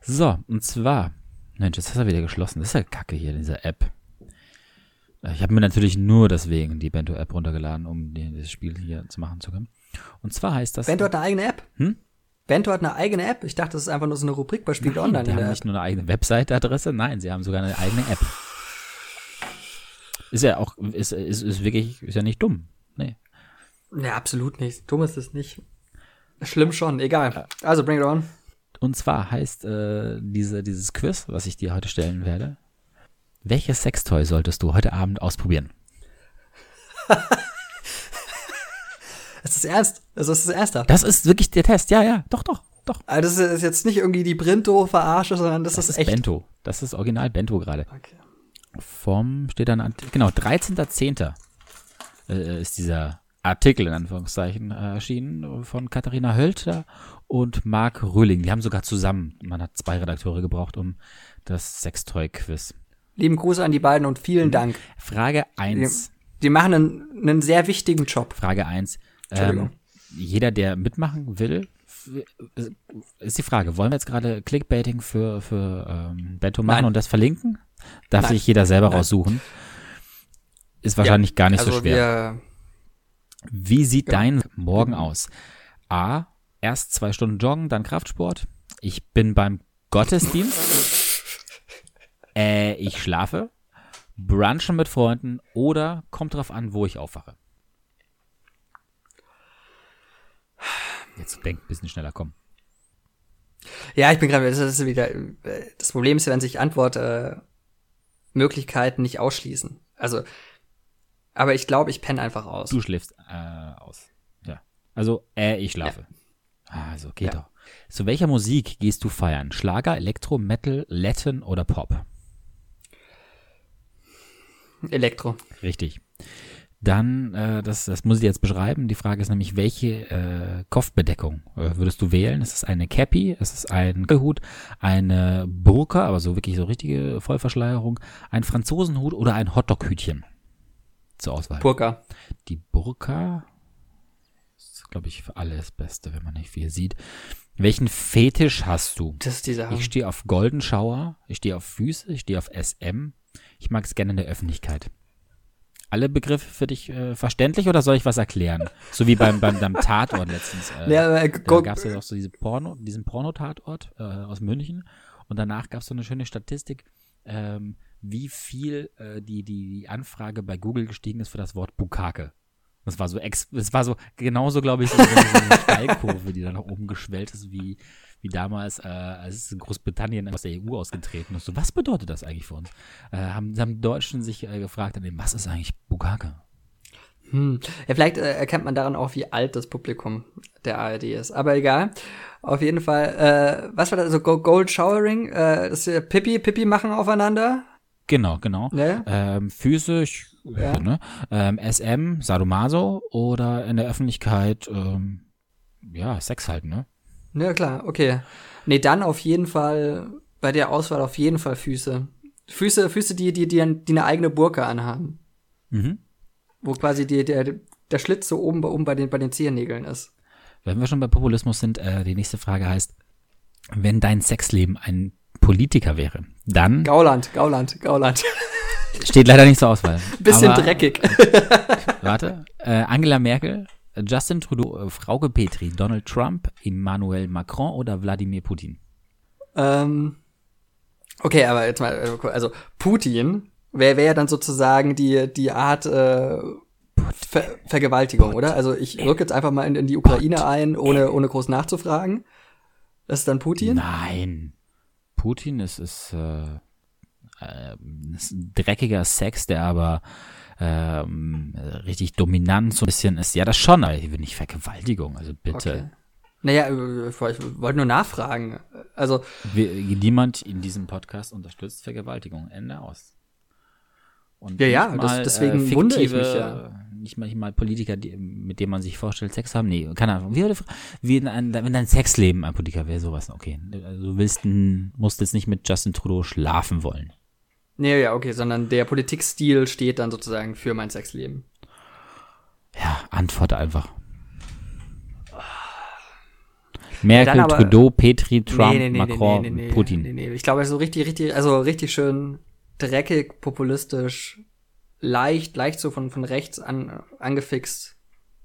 So, und zwar, Mensch, jetzt hast du wieder geschlossen. Das ist ja kacke hier, diese App. Ich habe mir natürlich nur deswegen die Bento-App runtergeladen, um dieses Spiel hier zu machen zu können. Und zwar heißt das. Bento hat eine eigene App? Hm? Bento hat eine eigene App? Ich dachte, das ist einfach nur so eine Rubrik bei Spiegel Online. Die in haben nicht nur eine eigene Webseite-Adresse, nein, sie haben sogar eine eigene App. Ist ja auch, ist, ist, ist wirklich, ist ja nicht dumm. Nee. Ja, absolut nicht. Dumm ist es nicht. Schlimm schon, egal. Also, bring it on. Und zwar heißt äh, diese, dieses Quiz, was ich dir heute stellen werde, welches Sextoy solltest du heute Abend ausprobieren? [LAUGHS] Es ist ernst. Also, es ist ernster. Das ist wirklich der Test, ja, ja, doch, doch, doch. Also, das ist jetzt nicht irgendwie die Brinto-Verarsche, sondern das, Das ist ist echt. Bento. Das ist original Bento gerade. Okay. Vom, steht dann, an, genau, 13.10. Äh, ist dieser Artikel in Anführungszeichen äh, erschienen von Katharina Hölter und Marc Röhling. Die haben sogar zusammen, man hat zwei Redakteure gebraucht, um das Sextoy-Quiz. Lieben Gruß an die beiden und vielen Mhm. Dank. Frage 1. Die machen einen, einen sehr wichtigen Job. Frage 1. Ähm, jeder, der mitmachen will, ist die Frage, wollen wir jetzt gerade Clickbaiting für, für ähm, Bento machen Nein. und das verlinken? Darf Nein. sich jeder selber Nein. raussuchen. Ist wahrscheinlich gar nicht also so schwer. Wie sieht Ja. dein Morgen aus? A. Erst zwei Stunden joggen, dann Kraftsport. Ich bin beim Gottesdienst. äh, ich schlafe. Brunchen mit Freunden oder kommt drauf an, wo ich aufwache. Jetzt denk ein bisschen schneller, komm. ja, ich bin gerade, das ist wieder, das Problem ist ja, wenn sich Antwortmöglichkeiten äh, Möglichkeiten nicht ausschließen. Also, aber ich glaube, ich penne einfach aus. Du schläfst äh, aus. Ja. Also, äh, ich schlafe. Also, geht Ja. doch. Zu welcher Musik gehst du feiern? Schlager, Elektro, Metal, Latin oder Pop? Elektro. Richtig. Dann, äh, das, das muss ich jetzt beschreiben. Die Frage ist nämlich, welche äh, Kopfbedeckung äh, würdest du wählen? Ist es eine Cappy? Ist es ein Hut? Eine Burka, aber so wirklich so richtige Vollverschleierung? Ein Franzosenhut oder ein Hotdog-Hütchen? Zur Auswahl. Burka. Die Burka ist, glaube ich, für alle das Beste, wenn man nicht viel sieht. Welchen Fetisch hast du? Das ist die Sache. Ich stehe auf Golden Shower, ich stehe auf Füße, ich stehe auf SM. Ich mag es gerne in der Öffentlichkeit. Alle Begriffe für dich äh, verständlich oder soll ich was erklären? So wie beim, beim, beim Tatort letztens. Äh, Ja, äh, da gab es ja auch so diese Porno, diesen Pornotatort äh, aus München. Und danach gab es so eine schöne Statistik, ähm, wie viel äh, die, die, die Anfrage bei Google gestiegen ist für das Wort Bukake. Das war so ex, das war so genauso, glaube ich, so, so eine [LAUGHS] Steilkurve, die dann nach oben geschwellt ist, wie, wie damals, äh, als Großbritannien aus der EU ausgetreten ist. So, was bedeutet das eigentlich für uns? Äh, haben, haben Deutschen sich äh, gefragt, äh, was ist eigentlich Bukake? Hm. Ja, vielleicht äh, erkennt man daran auch, wie alt das Publikum der ARD ist. Aber egal. Auf jeden Fall, äh, was war das? Also Go- Gold Showering, äh, das ist ja Pipi, Pipi machen aufeinander. Genau, genau. Ja. Ähm, ich, Ja. ne? ähm, SM, Sadomaso oder in der Öffentlichkeit, ähm, ja, Sex halt, ne? Ja, klar, okay. Nee, dann auf jeden Fall, bei der Auswahl auf jeden Fall Füße. Füße, Füße, die, die, die, die eine eigene Burka anhaben. Mhm. Wo quasi die, der, der Schlitz so oben, bei- oben bei den, bei den Zehennägeln ist. Wenn wir schon bei Populismus sind, äh, die nächste Frage heißt, wenn dein Sexleben ein Politiker wäre, dann Gauland, Gauland, Gauland. Steht leider nicht zur Auswahl. Bisschen Aber, dreckig. Warte, äh, Angela Merkel, äh, Justin Trudeau, äh, Frauke Petri, Donald Trump, Emmanuel Macron oder Wladimir Putin? ähm, okay, aber jetzt mal, äh, also Putin wäre wär ja dann sozusagen die, die Art äh, Ver Vergewaltigung, oder? Also ich rück jetzt einfach mal in, in die Ukraine ein, ohne, ohne groß nachzufragen. Das ist dann Putin? Nein. Putin ist, ist, äh, äh, ein dreckiger Sex, der aber ähm, richtig dominant so ein bisschen ist. Ja, das schon, aber ich will nicht Vergewaltigung, also bitte. Okay. Naja, äh, ich wollte nur nachfragen. Also, Wir, niemand in diesem Podcast unterstützt Vergewaltigung. Ende aus. Und Ja, ja, nicht das- mal, deswegen äh, wundere ich mich ja. nicht manchmal Politiker, die, mit denen man sich vorstellt, Sex haben? Nee, keine Ahnung. Wie, wie in ein, wenn dein Sexleben ein Politiker wäre, sowas, okay. Also du willst, musst jetzt nicht mit Justin Trudeau schlafen wollen. Nee, ja, okay, sondern der Politikstil steht dann sozusagen für mein Sexleben. Ja, antworte einfach. Merkel, ja, aber, Trudeau, Petri, Trump, nee, nee, nee, Macron, Putin. Ich glaube, so richtig, richtig, also richtig schön dreckig, populistisch, leicht, leicht so von, von rechts an, angefixt.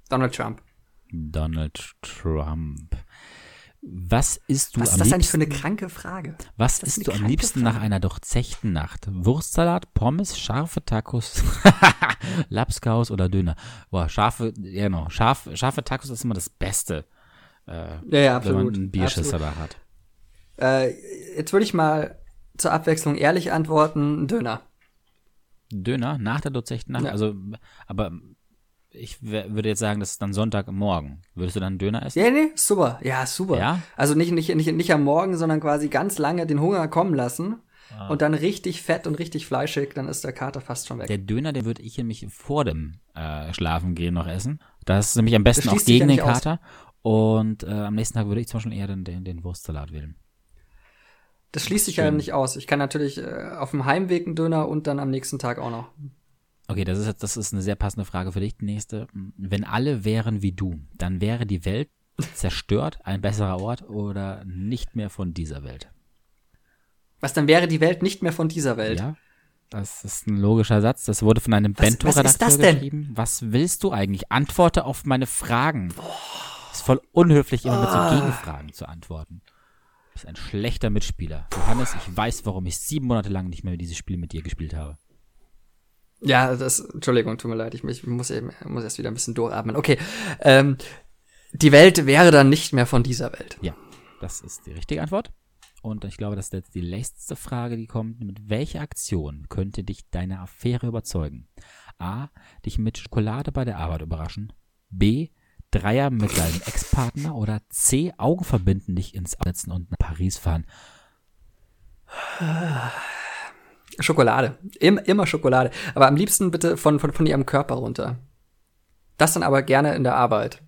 Donald Trump. Donald Trump. Was isst du Was am ist das liebsten, eigentlich für eine kranke Frage? Was isst du am liebsten Frage? nach einer durchzechten Nacht? Wurstsalat, Pommes, scharfe Tacos, [LAUGHS] Lapskaus oder Döner? Boah, scharfe, genau, scharf, scharfe Tacos ist immer das Beste. Äh, ja, ja, absolut. Wenn man einen Bierschiss dabei hat. Äh, jetzt würde ich mal zur Abwechslung ehrlich antworten, Döner. Döner nach der durchzechten Nacht? Ja. Also, aber ich würde jetzt sagen, das ist dann Sonntagmorgen. Würdest du dann Döner essen? Ja, nee, super. Ja, super. Ja? Also nicht, nicht, nicht, nicht am Morgen, sondern quasi ganz lange den Hunger kommen lassen. Ah. Und dann richtig fett und richtig fleischig, dann ist der Kater fast schon weg. Der Döner, den würde ich nämlich vor dem äh, Schlafen gehen noch essen. Das ist nämlich am besten auch gegen den Kater. Aus. Und äh, am nächsten Tag würde ich zum Beispiel eher den, den, den Wurstsalat wählen. Das schließt sich ja nicht aus. Ich kann natürlich äh, auf dem Heimweg einen Döner und dann am nächsten Tag auch noch. Okay, das ist, das ist eine sehr passende Frage für dich. Die nächste. Wenn alle wären wie du, dann wäre die Welt zerstört, ein besserer Ort oder nicht mehr von dieser Welt? Was, dann wäre die Welt nicht mehr von dieser Welt? Ja, das ist ein logischer Satz. Das wurde von einem Bento-Redakteur geschrieben. Was willst du eigentlich? Antworte auf meine Fragen. Boah. Ist voll unhöflich, immer mit so ah. Gegenfragen zu antworten. Du bist ein schlechter Mitspieler. Johannes, ich weiß, warum ich sieben Monate lang nicht mehr dieses Spiel mit dir gespielt habe. Ja, das, Entschuldigung, tut mir leid, ich, ich muss, eben, muss erst wieder ein bisschen durchatmen. Okay, ähm, die Welt wäre dann nicht mehr von dieser Welt. Ja, das ist die richtige Antwort. Und ich glaube, das ist jetzt die letzte Frage, die kommt. Mit welcher Aktion könnte dich deine Affäre überzeugen? A. Dich mit Schokolade bei der Arbeit überraschen. B. Dreier mit deinem Ex-Partner. Oder C. Augen verbinden, dich ins Absetzen und nach Paris fahren. Schokolade. Immer, immer Schokolade. Aber am liebsten bitte von, von, von ihrem Körper runter. Das dann aber gerne in der Arbeit.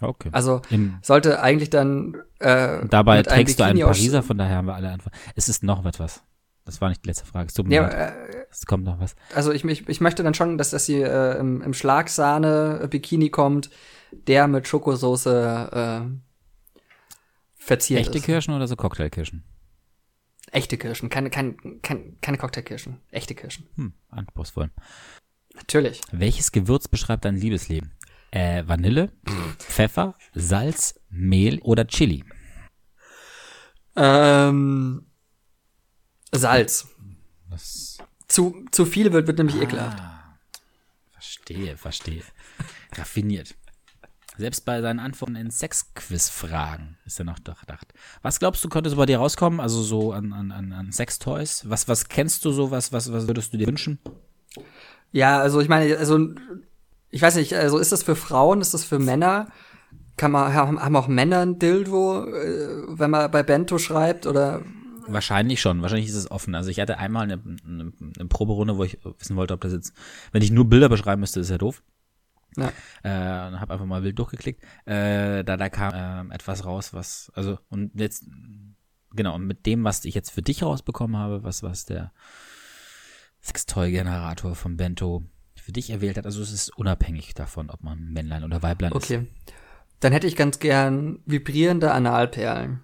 Okay. Also in, sollte eigentlich dann äh, Dabei trägst du einen Pariser, von daher haben wir alle Antworten. Es ist noch etwas. Das war nicht die letzte Frage. Es tut mir ja. Äh, es kommt noch was. Also ich, ich, ich möchte dann schon, dass, dass sie äh, im, im Schlagsahne-Bikini kommt, der mit Schokosoße äh, verziert Echte ist. Kirschen oder so Cocktailkirschen? Echte Kirschen, keine, keine, keine, keine Cocktailkirschen. Echte Kirschen. Hm, anspruchsvoll. Natürlich. Welches Gewürz beschreibt dein Liebesleben? Äh, Vanille, Pfeffer, Salz, Mehl oder Chili? Ähm, Salz. Was? Zu, zu viel wird, wird nämlich ah, ekelhaft. Verstehe, verstehe. Raffiniert. Selbst bei seinen Antworten in Sexquiz-Fragen ist er noch gedacht. Was glaubst du, könnte so bei dir rauskommen? Also so an, an, an Sextoys? Was, was kennst du so? Was, was, was würdest du dir wünschen? Ja, also ich meine, also ich weiß nicht, also ist das für Frauen, ist das für Männer? Kann man, haben auch Männer ein Dildo, äh, wenn man bei Bento schreibt oder? Wahrscheinlich schon. Wahrscheinlich ist es offen. Also ich hatte einmal eine, eine, eine Proberunde, wo ich wissen wollte, ob das jetzt, wenn ich nur Bilder beschreiben müsste, ist ja doof. Ja. Äh, und habe einfach mal wild durchgeklickt. Äh, da, da kam äh, etwas raus, was, also, und jetzt, genau, mit dem, was ich jetzt für dich rausbekommen habe, was, was der Sextoy-Generator von Bento für dich erwählt hat, also es ist unabhängig davon, ob man Männlein oder Weiblein okay. ist. Okay. Dann hätte ich ganz gern vibrierende Analperlen.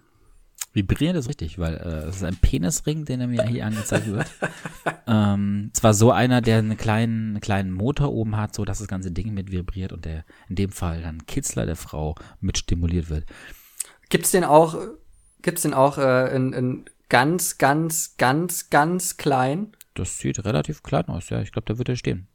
Vibrierend ist richtig, weil äh, es ist ein Penisring, den er mir hier angezeigt wird. [LAUGHS] ähm, zwar so einer, der einen kleinen, einen kleinen Motor oben hat, so dass das ganze Ding mit vibriert und der in dem Fall dann Kitzler der Frau mit stimuliert wird. Gibt's den auch, gibt's den auch äh, in, in ganz, ganz, ganz, ganz klein? Das sieht relativ klein aus, ja. Ich glaube, da wird er stehen.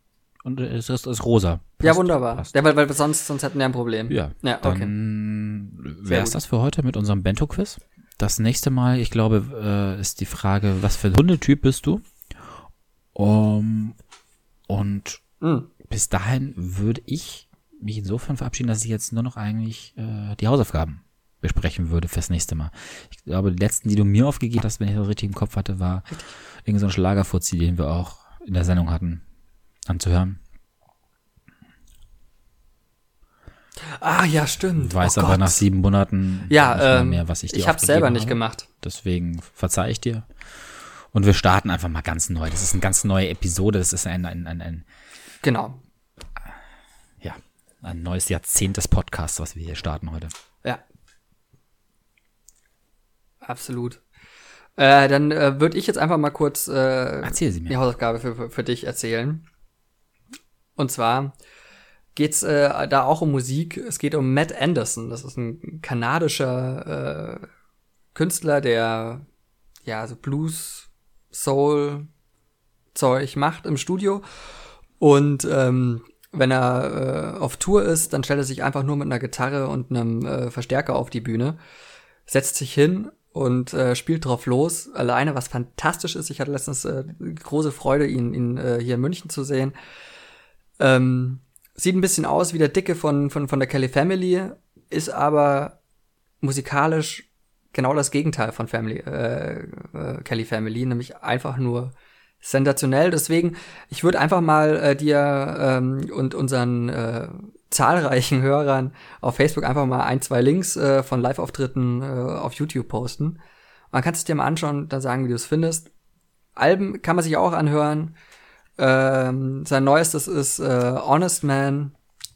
Und es ist, ist rosa. Passt, ja, wunderbar. Passt. Ja, weil, weil sonst, sonst hätten wir ein Problem. Ja, ja okay. Dann wäre es das für heute mit unserem Bento-Quiz. Das nächste Mal, ich glaube, äh, ist die Frage, was für ein Hundetyp bist du? Um, und mhm. bis dahin würde ich mich insofern verabschieden, dass ich jetzt nur noch eigentlich äh, die Hausaufgaben besprechen würde fürs nächste Mal. Ich glaube, die letzten, die du mir aufgegeben hast, wenn ich das richtig im Kopf hatte, war irgendein so Schlagerfuzzi, den wir auch in der Sendung hatten, anzuhören. Ah, ja, stimmt. Weiß oh aber Gott. nach sieben Monaten ja, nicht mehr, ähm, mehr, was ich dir ich hab's selber nicht habe. gemacht. Deswegen verzeih ich dir. Und wir starten einfach mal ganz neu. Das ist eine ganz neue Episode. Das ist ein, ein, ein, ein Genau. ja, ein neues Jahrzehnt des Podcasts, was wir hier starten heute. Ja. Absolut. Äh, dann äh, würde ich jetzt einfach mal kurz äh, Erzähl sie mir. die Hausaufgabe für, für, für dich erzählen. Und zwar geht's äh, da auch um Musik. Es geht um Matt Anderson. Das ist ein kanadischer äh, Künstler, der ja so Blues, Soul Zeug macht im Studio. Und ähm, wenn er äh, auf Tour ist, dann stellt er sich einfach nur mit einer Gitarre und einem äh, Verstärker auf die Bühne, setzt sich hin und äh, spielt drauf los, alleine, was fantastisch ist. Ich hatte letztens äh, große Freude, ihn, ihn äh, hier in München zu sehen. Ähm, sieht ein bisschen aus wie der Dicke von, von, von der Kelly Family, ist aber musikalisch genau das Gegenteil von Family, äh, äh, Kelly Family, nämlich einfach nur sensationell. Deswegen, ich würde einfach mal äh, dir ähm, und unseren äh, zahlreichen Hörern auf Facebook einfach mal ein, zwei Links äh, von Live-Auftritten äh, auf YouTube posten. Man kann es dir mal anschauen, dann sagen, wie du es findest. Alben kann man sich auch anhören. Ähm, sein neuestes ist äh, Honest Man.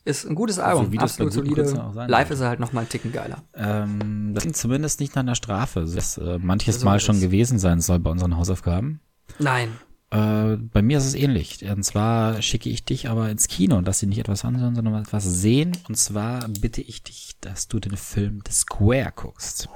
Ist ein gutes Album, wie das absolut solide. Künstlern auch sein Live ist er halt noch mal einen Ticken geiler. Ähm, das klingt zumindest nicht nach einer Strafe. Das äh, manches So Mal ist schon es. gewesen sein soll bei unseren Hausaufgaben. Nein. Äh, bei mir ist es ähnlich. Und zwar schicke ich dich aber ins Kino und dass sie nicht etwas anhören, sondern etwas sehen. Und zwar bitte ich dich, dass du den Film The Square guckst.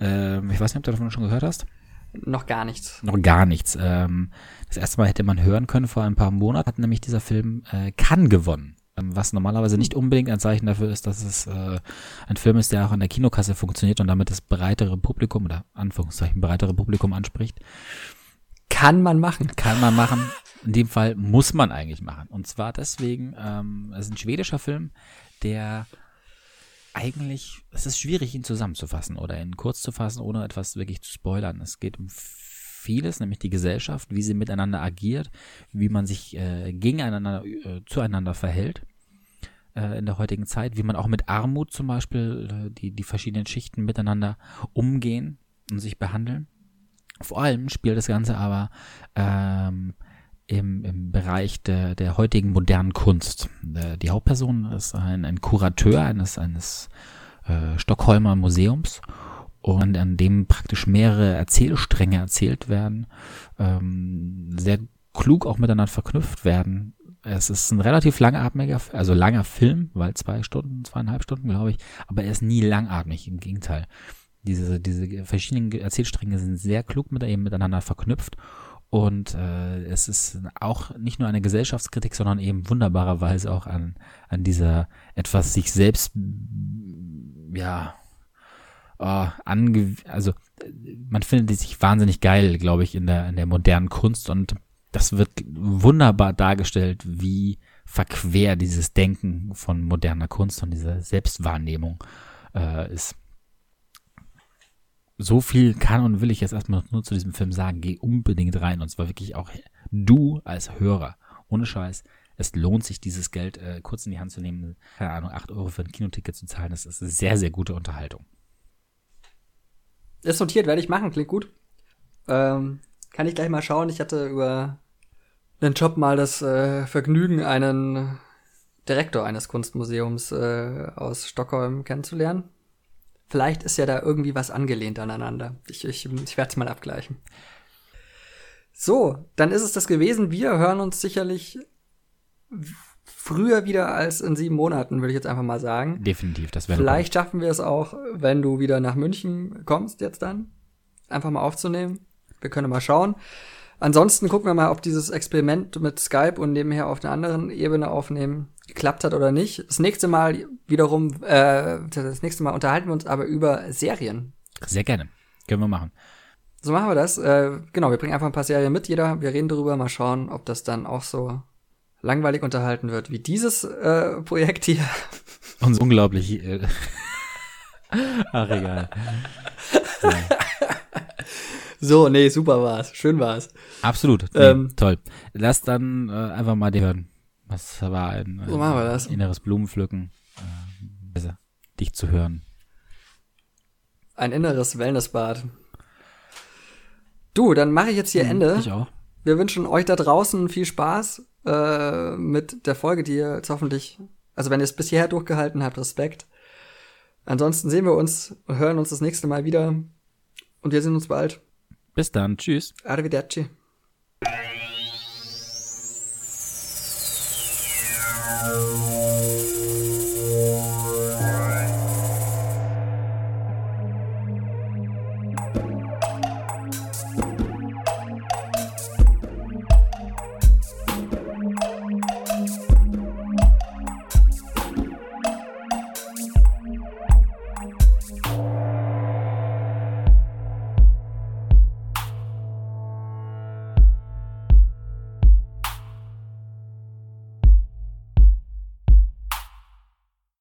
Ähm, ich weiß nicht, ob du davon schon gehört hast. Noch gar nichts. Noch gar nichts. Ähm, das erste Mal hätte man hören können, vor ein paar Monaten hat nämlich dieser Film äh, Cannes gewonnen. Ähm, Was normalerweise nicht unbedingt ein Zeichen dafür ist, dass es äh, ein Film ist, der auch an der Kinokasse funktioniert und damit das breitere Publikum oder Anführungszeichen breitere Publikum anspricht. Kann man machen. Kann man machen. In dem Fall muss man eigentlich machen. Und zwar deswegen, ähm, es ist ein schwedischer Film, der eigentlich, es ist schwierig, ihn zusammenzufassen oder ihn kurz zu fassen, ohne etwas wirklich zu spoilern. Es geht um vieles, nämlich die Gesellschaft, wie sie miteinander agiert, wie man sich äh, gegeneinander, äh, zueinander verhält äh, in der heutigen Zeit, wie man auch mit Armut zum Beispiel, äh, die, die verschiedenen Schichten miteinander umgehen und sich behandeln. Vor allem spielt das Ganze aber ähm, im, im Bereich der, der heutigen modernen Kunst. Der, die Hauptperson ist ein, ein Kurateur eines, eines äh, Stockholmer Museums und an dem praktisch mehrere Erzählstränge erzählt werden, ähm, sehr klug auch miteinander verknüpft werden. Es ist ein relativ langatmiger, also langer Film, weil zwei Stunden, zweieinhalb Stunden, glaube ich, aber er ist nie langatmig, im Gegenteil. Diese, diese verschiedenen Erzählstränge sind sehr klug mit, eben miteinander verknüpft und äh, es ist auch nicht nur eine Gesellschaftskritik, sondern eben wunderbarerweise auch an, an dieser etwas sich selbst, ja, äh, ange also man findet sich wahnsinnig geil, glaube ich, in der, in der modernen Kunst und das wird wunderbar dargestellt, wie verquer dieses Denken von moderner Kunst und dieser Selbstwahrnehmung äh, ist. So viel kann und will ich jetzt erstmal nur zu diesem Film sagen. Geh unbedingt rein und zwar wirklich auch du als Hörer. Ohne Scheiß. Es lohnt sich, dieses Geld äh, kurz in die Hand zu nehmen. Keine Ahnung, 8 Euro für ein Kinoticket zu zahlen. Das ist sehr, sehr gute Unterhaltung. Ist notiert, werde ich machen, klingt gut. Ähm, kann ich gleich mal schauen. Ich hatte über den Job mal das äh, Vergnügen, einen Direktor eines Kunstmuseums äh, aus Stockholm kennenzulernen. Vielleicht ist ja da irgendwie was angelehnt aneinander. Ich, ich, ich werde es mal abgleichen. So, dann ist es das gewesen. Wir hören uns sicherlich früher wieder als in sieben Monaten, würde ich jetzt einfach mal sagen. Definitiv, das wäre Vielleicht schaffen wir es auch, wenn du wieder nach München kommst jetzt dann, einfach mal aufzunehmen. Wir können mal schauen. Ansonsten gucken wir mal, ob dieses Experiment mit Skype und nebenher auf einer anderen Ebene aufnehmen geklappt hat oder nicht. Das nächste Mal wiederum, äh, das nächste Mal unterhalten wir uns aber über Serien. Sehr gerne. Können wir machen. So machen wir das. Äh, genau, wir bringen einfach ein paar Serien mit, jeder. Wir reden darüber, mal schauen, ob das dann auch so langweilig unterhalten wird wie dieses äh, Projekt hier. Und so unglaublich. Äh [LAUGHS] Ach, egal. Ja. [LAUGHS] So, nee, super war's. Schön war's. Absolut. Nee, Ähm, toll. Lass dann äh, einfach mal die hören. Was war ein, So machen wir das. inneres Blumenpflücken. Äh, dich zu hören. Ein inneres Wellnessbad. Du, dann mache ich jetzt hier Hm, Ende. Ich auch. Wir wünschen euch da draußen viel Spaß äh, mit der Folge, die ihr jetzt hoffentlich, also wenn ihr es bis hierher durchgehalten habt, Respekt. Ansonsten sehen wir uns und hören uns das nächste Mal wieder. Und wir sehen uns bald. Bis dann. Tschüss. Arrivederci.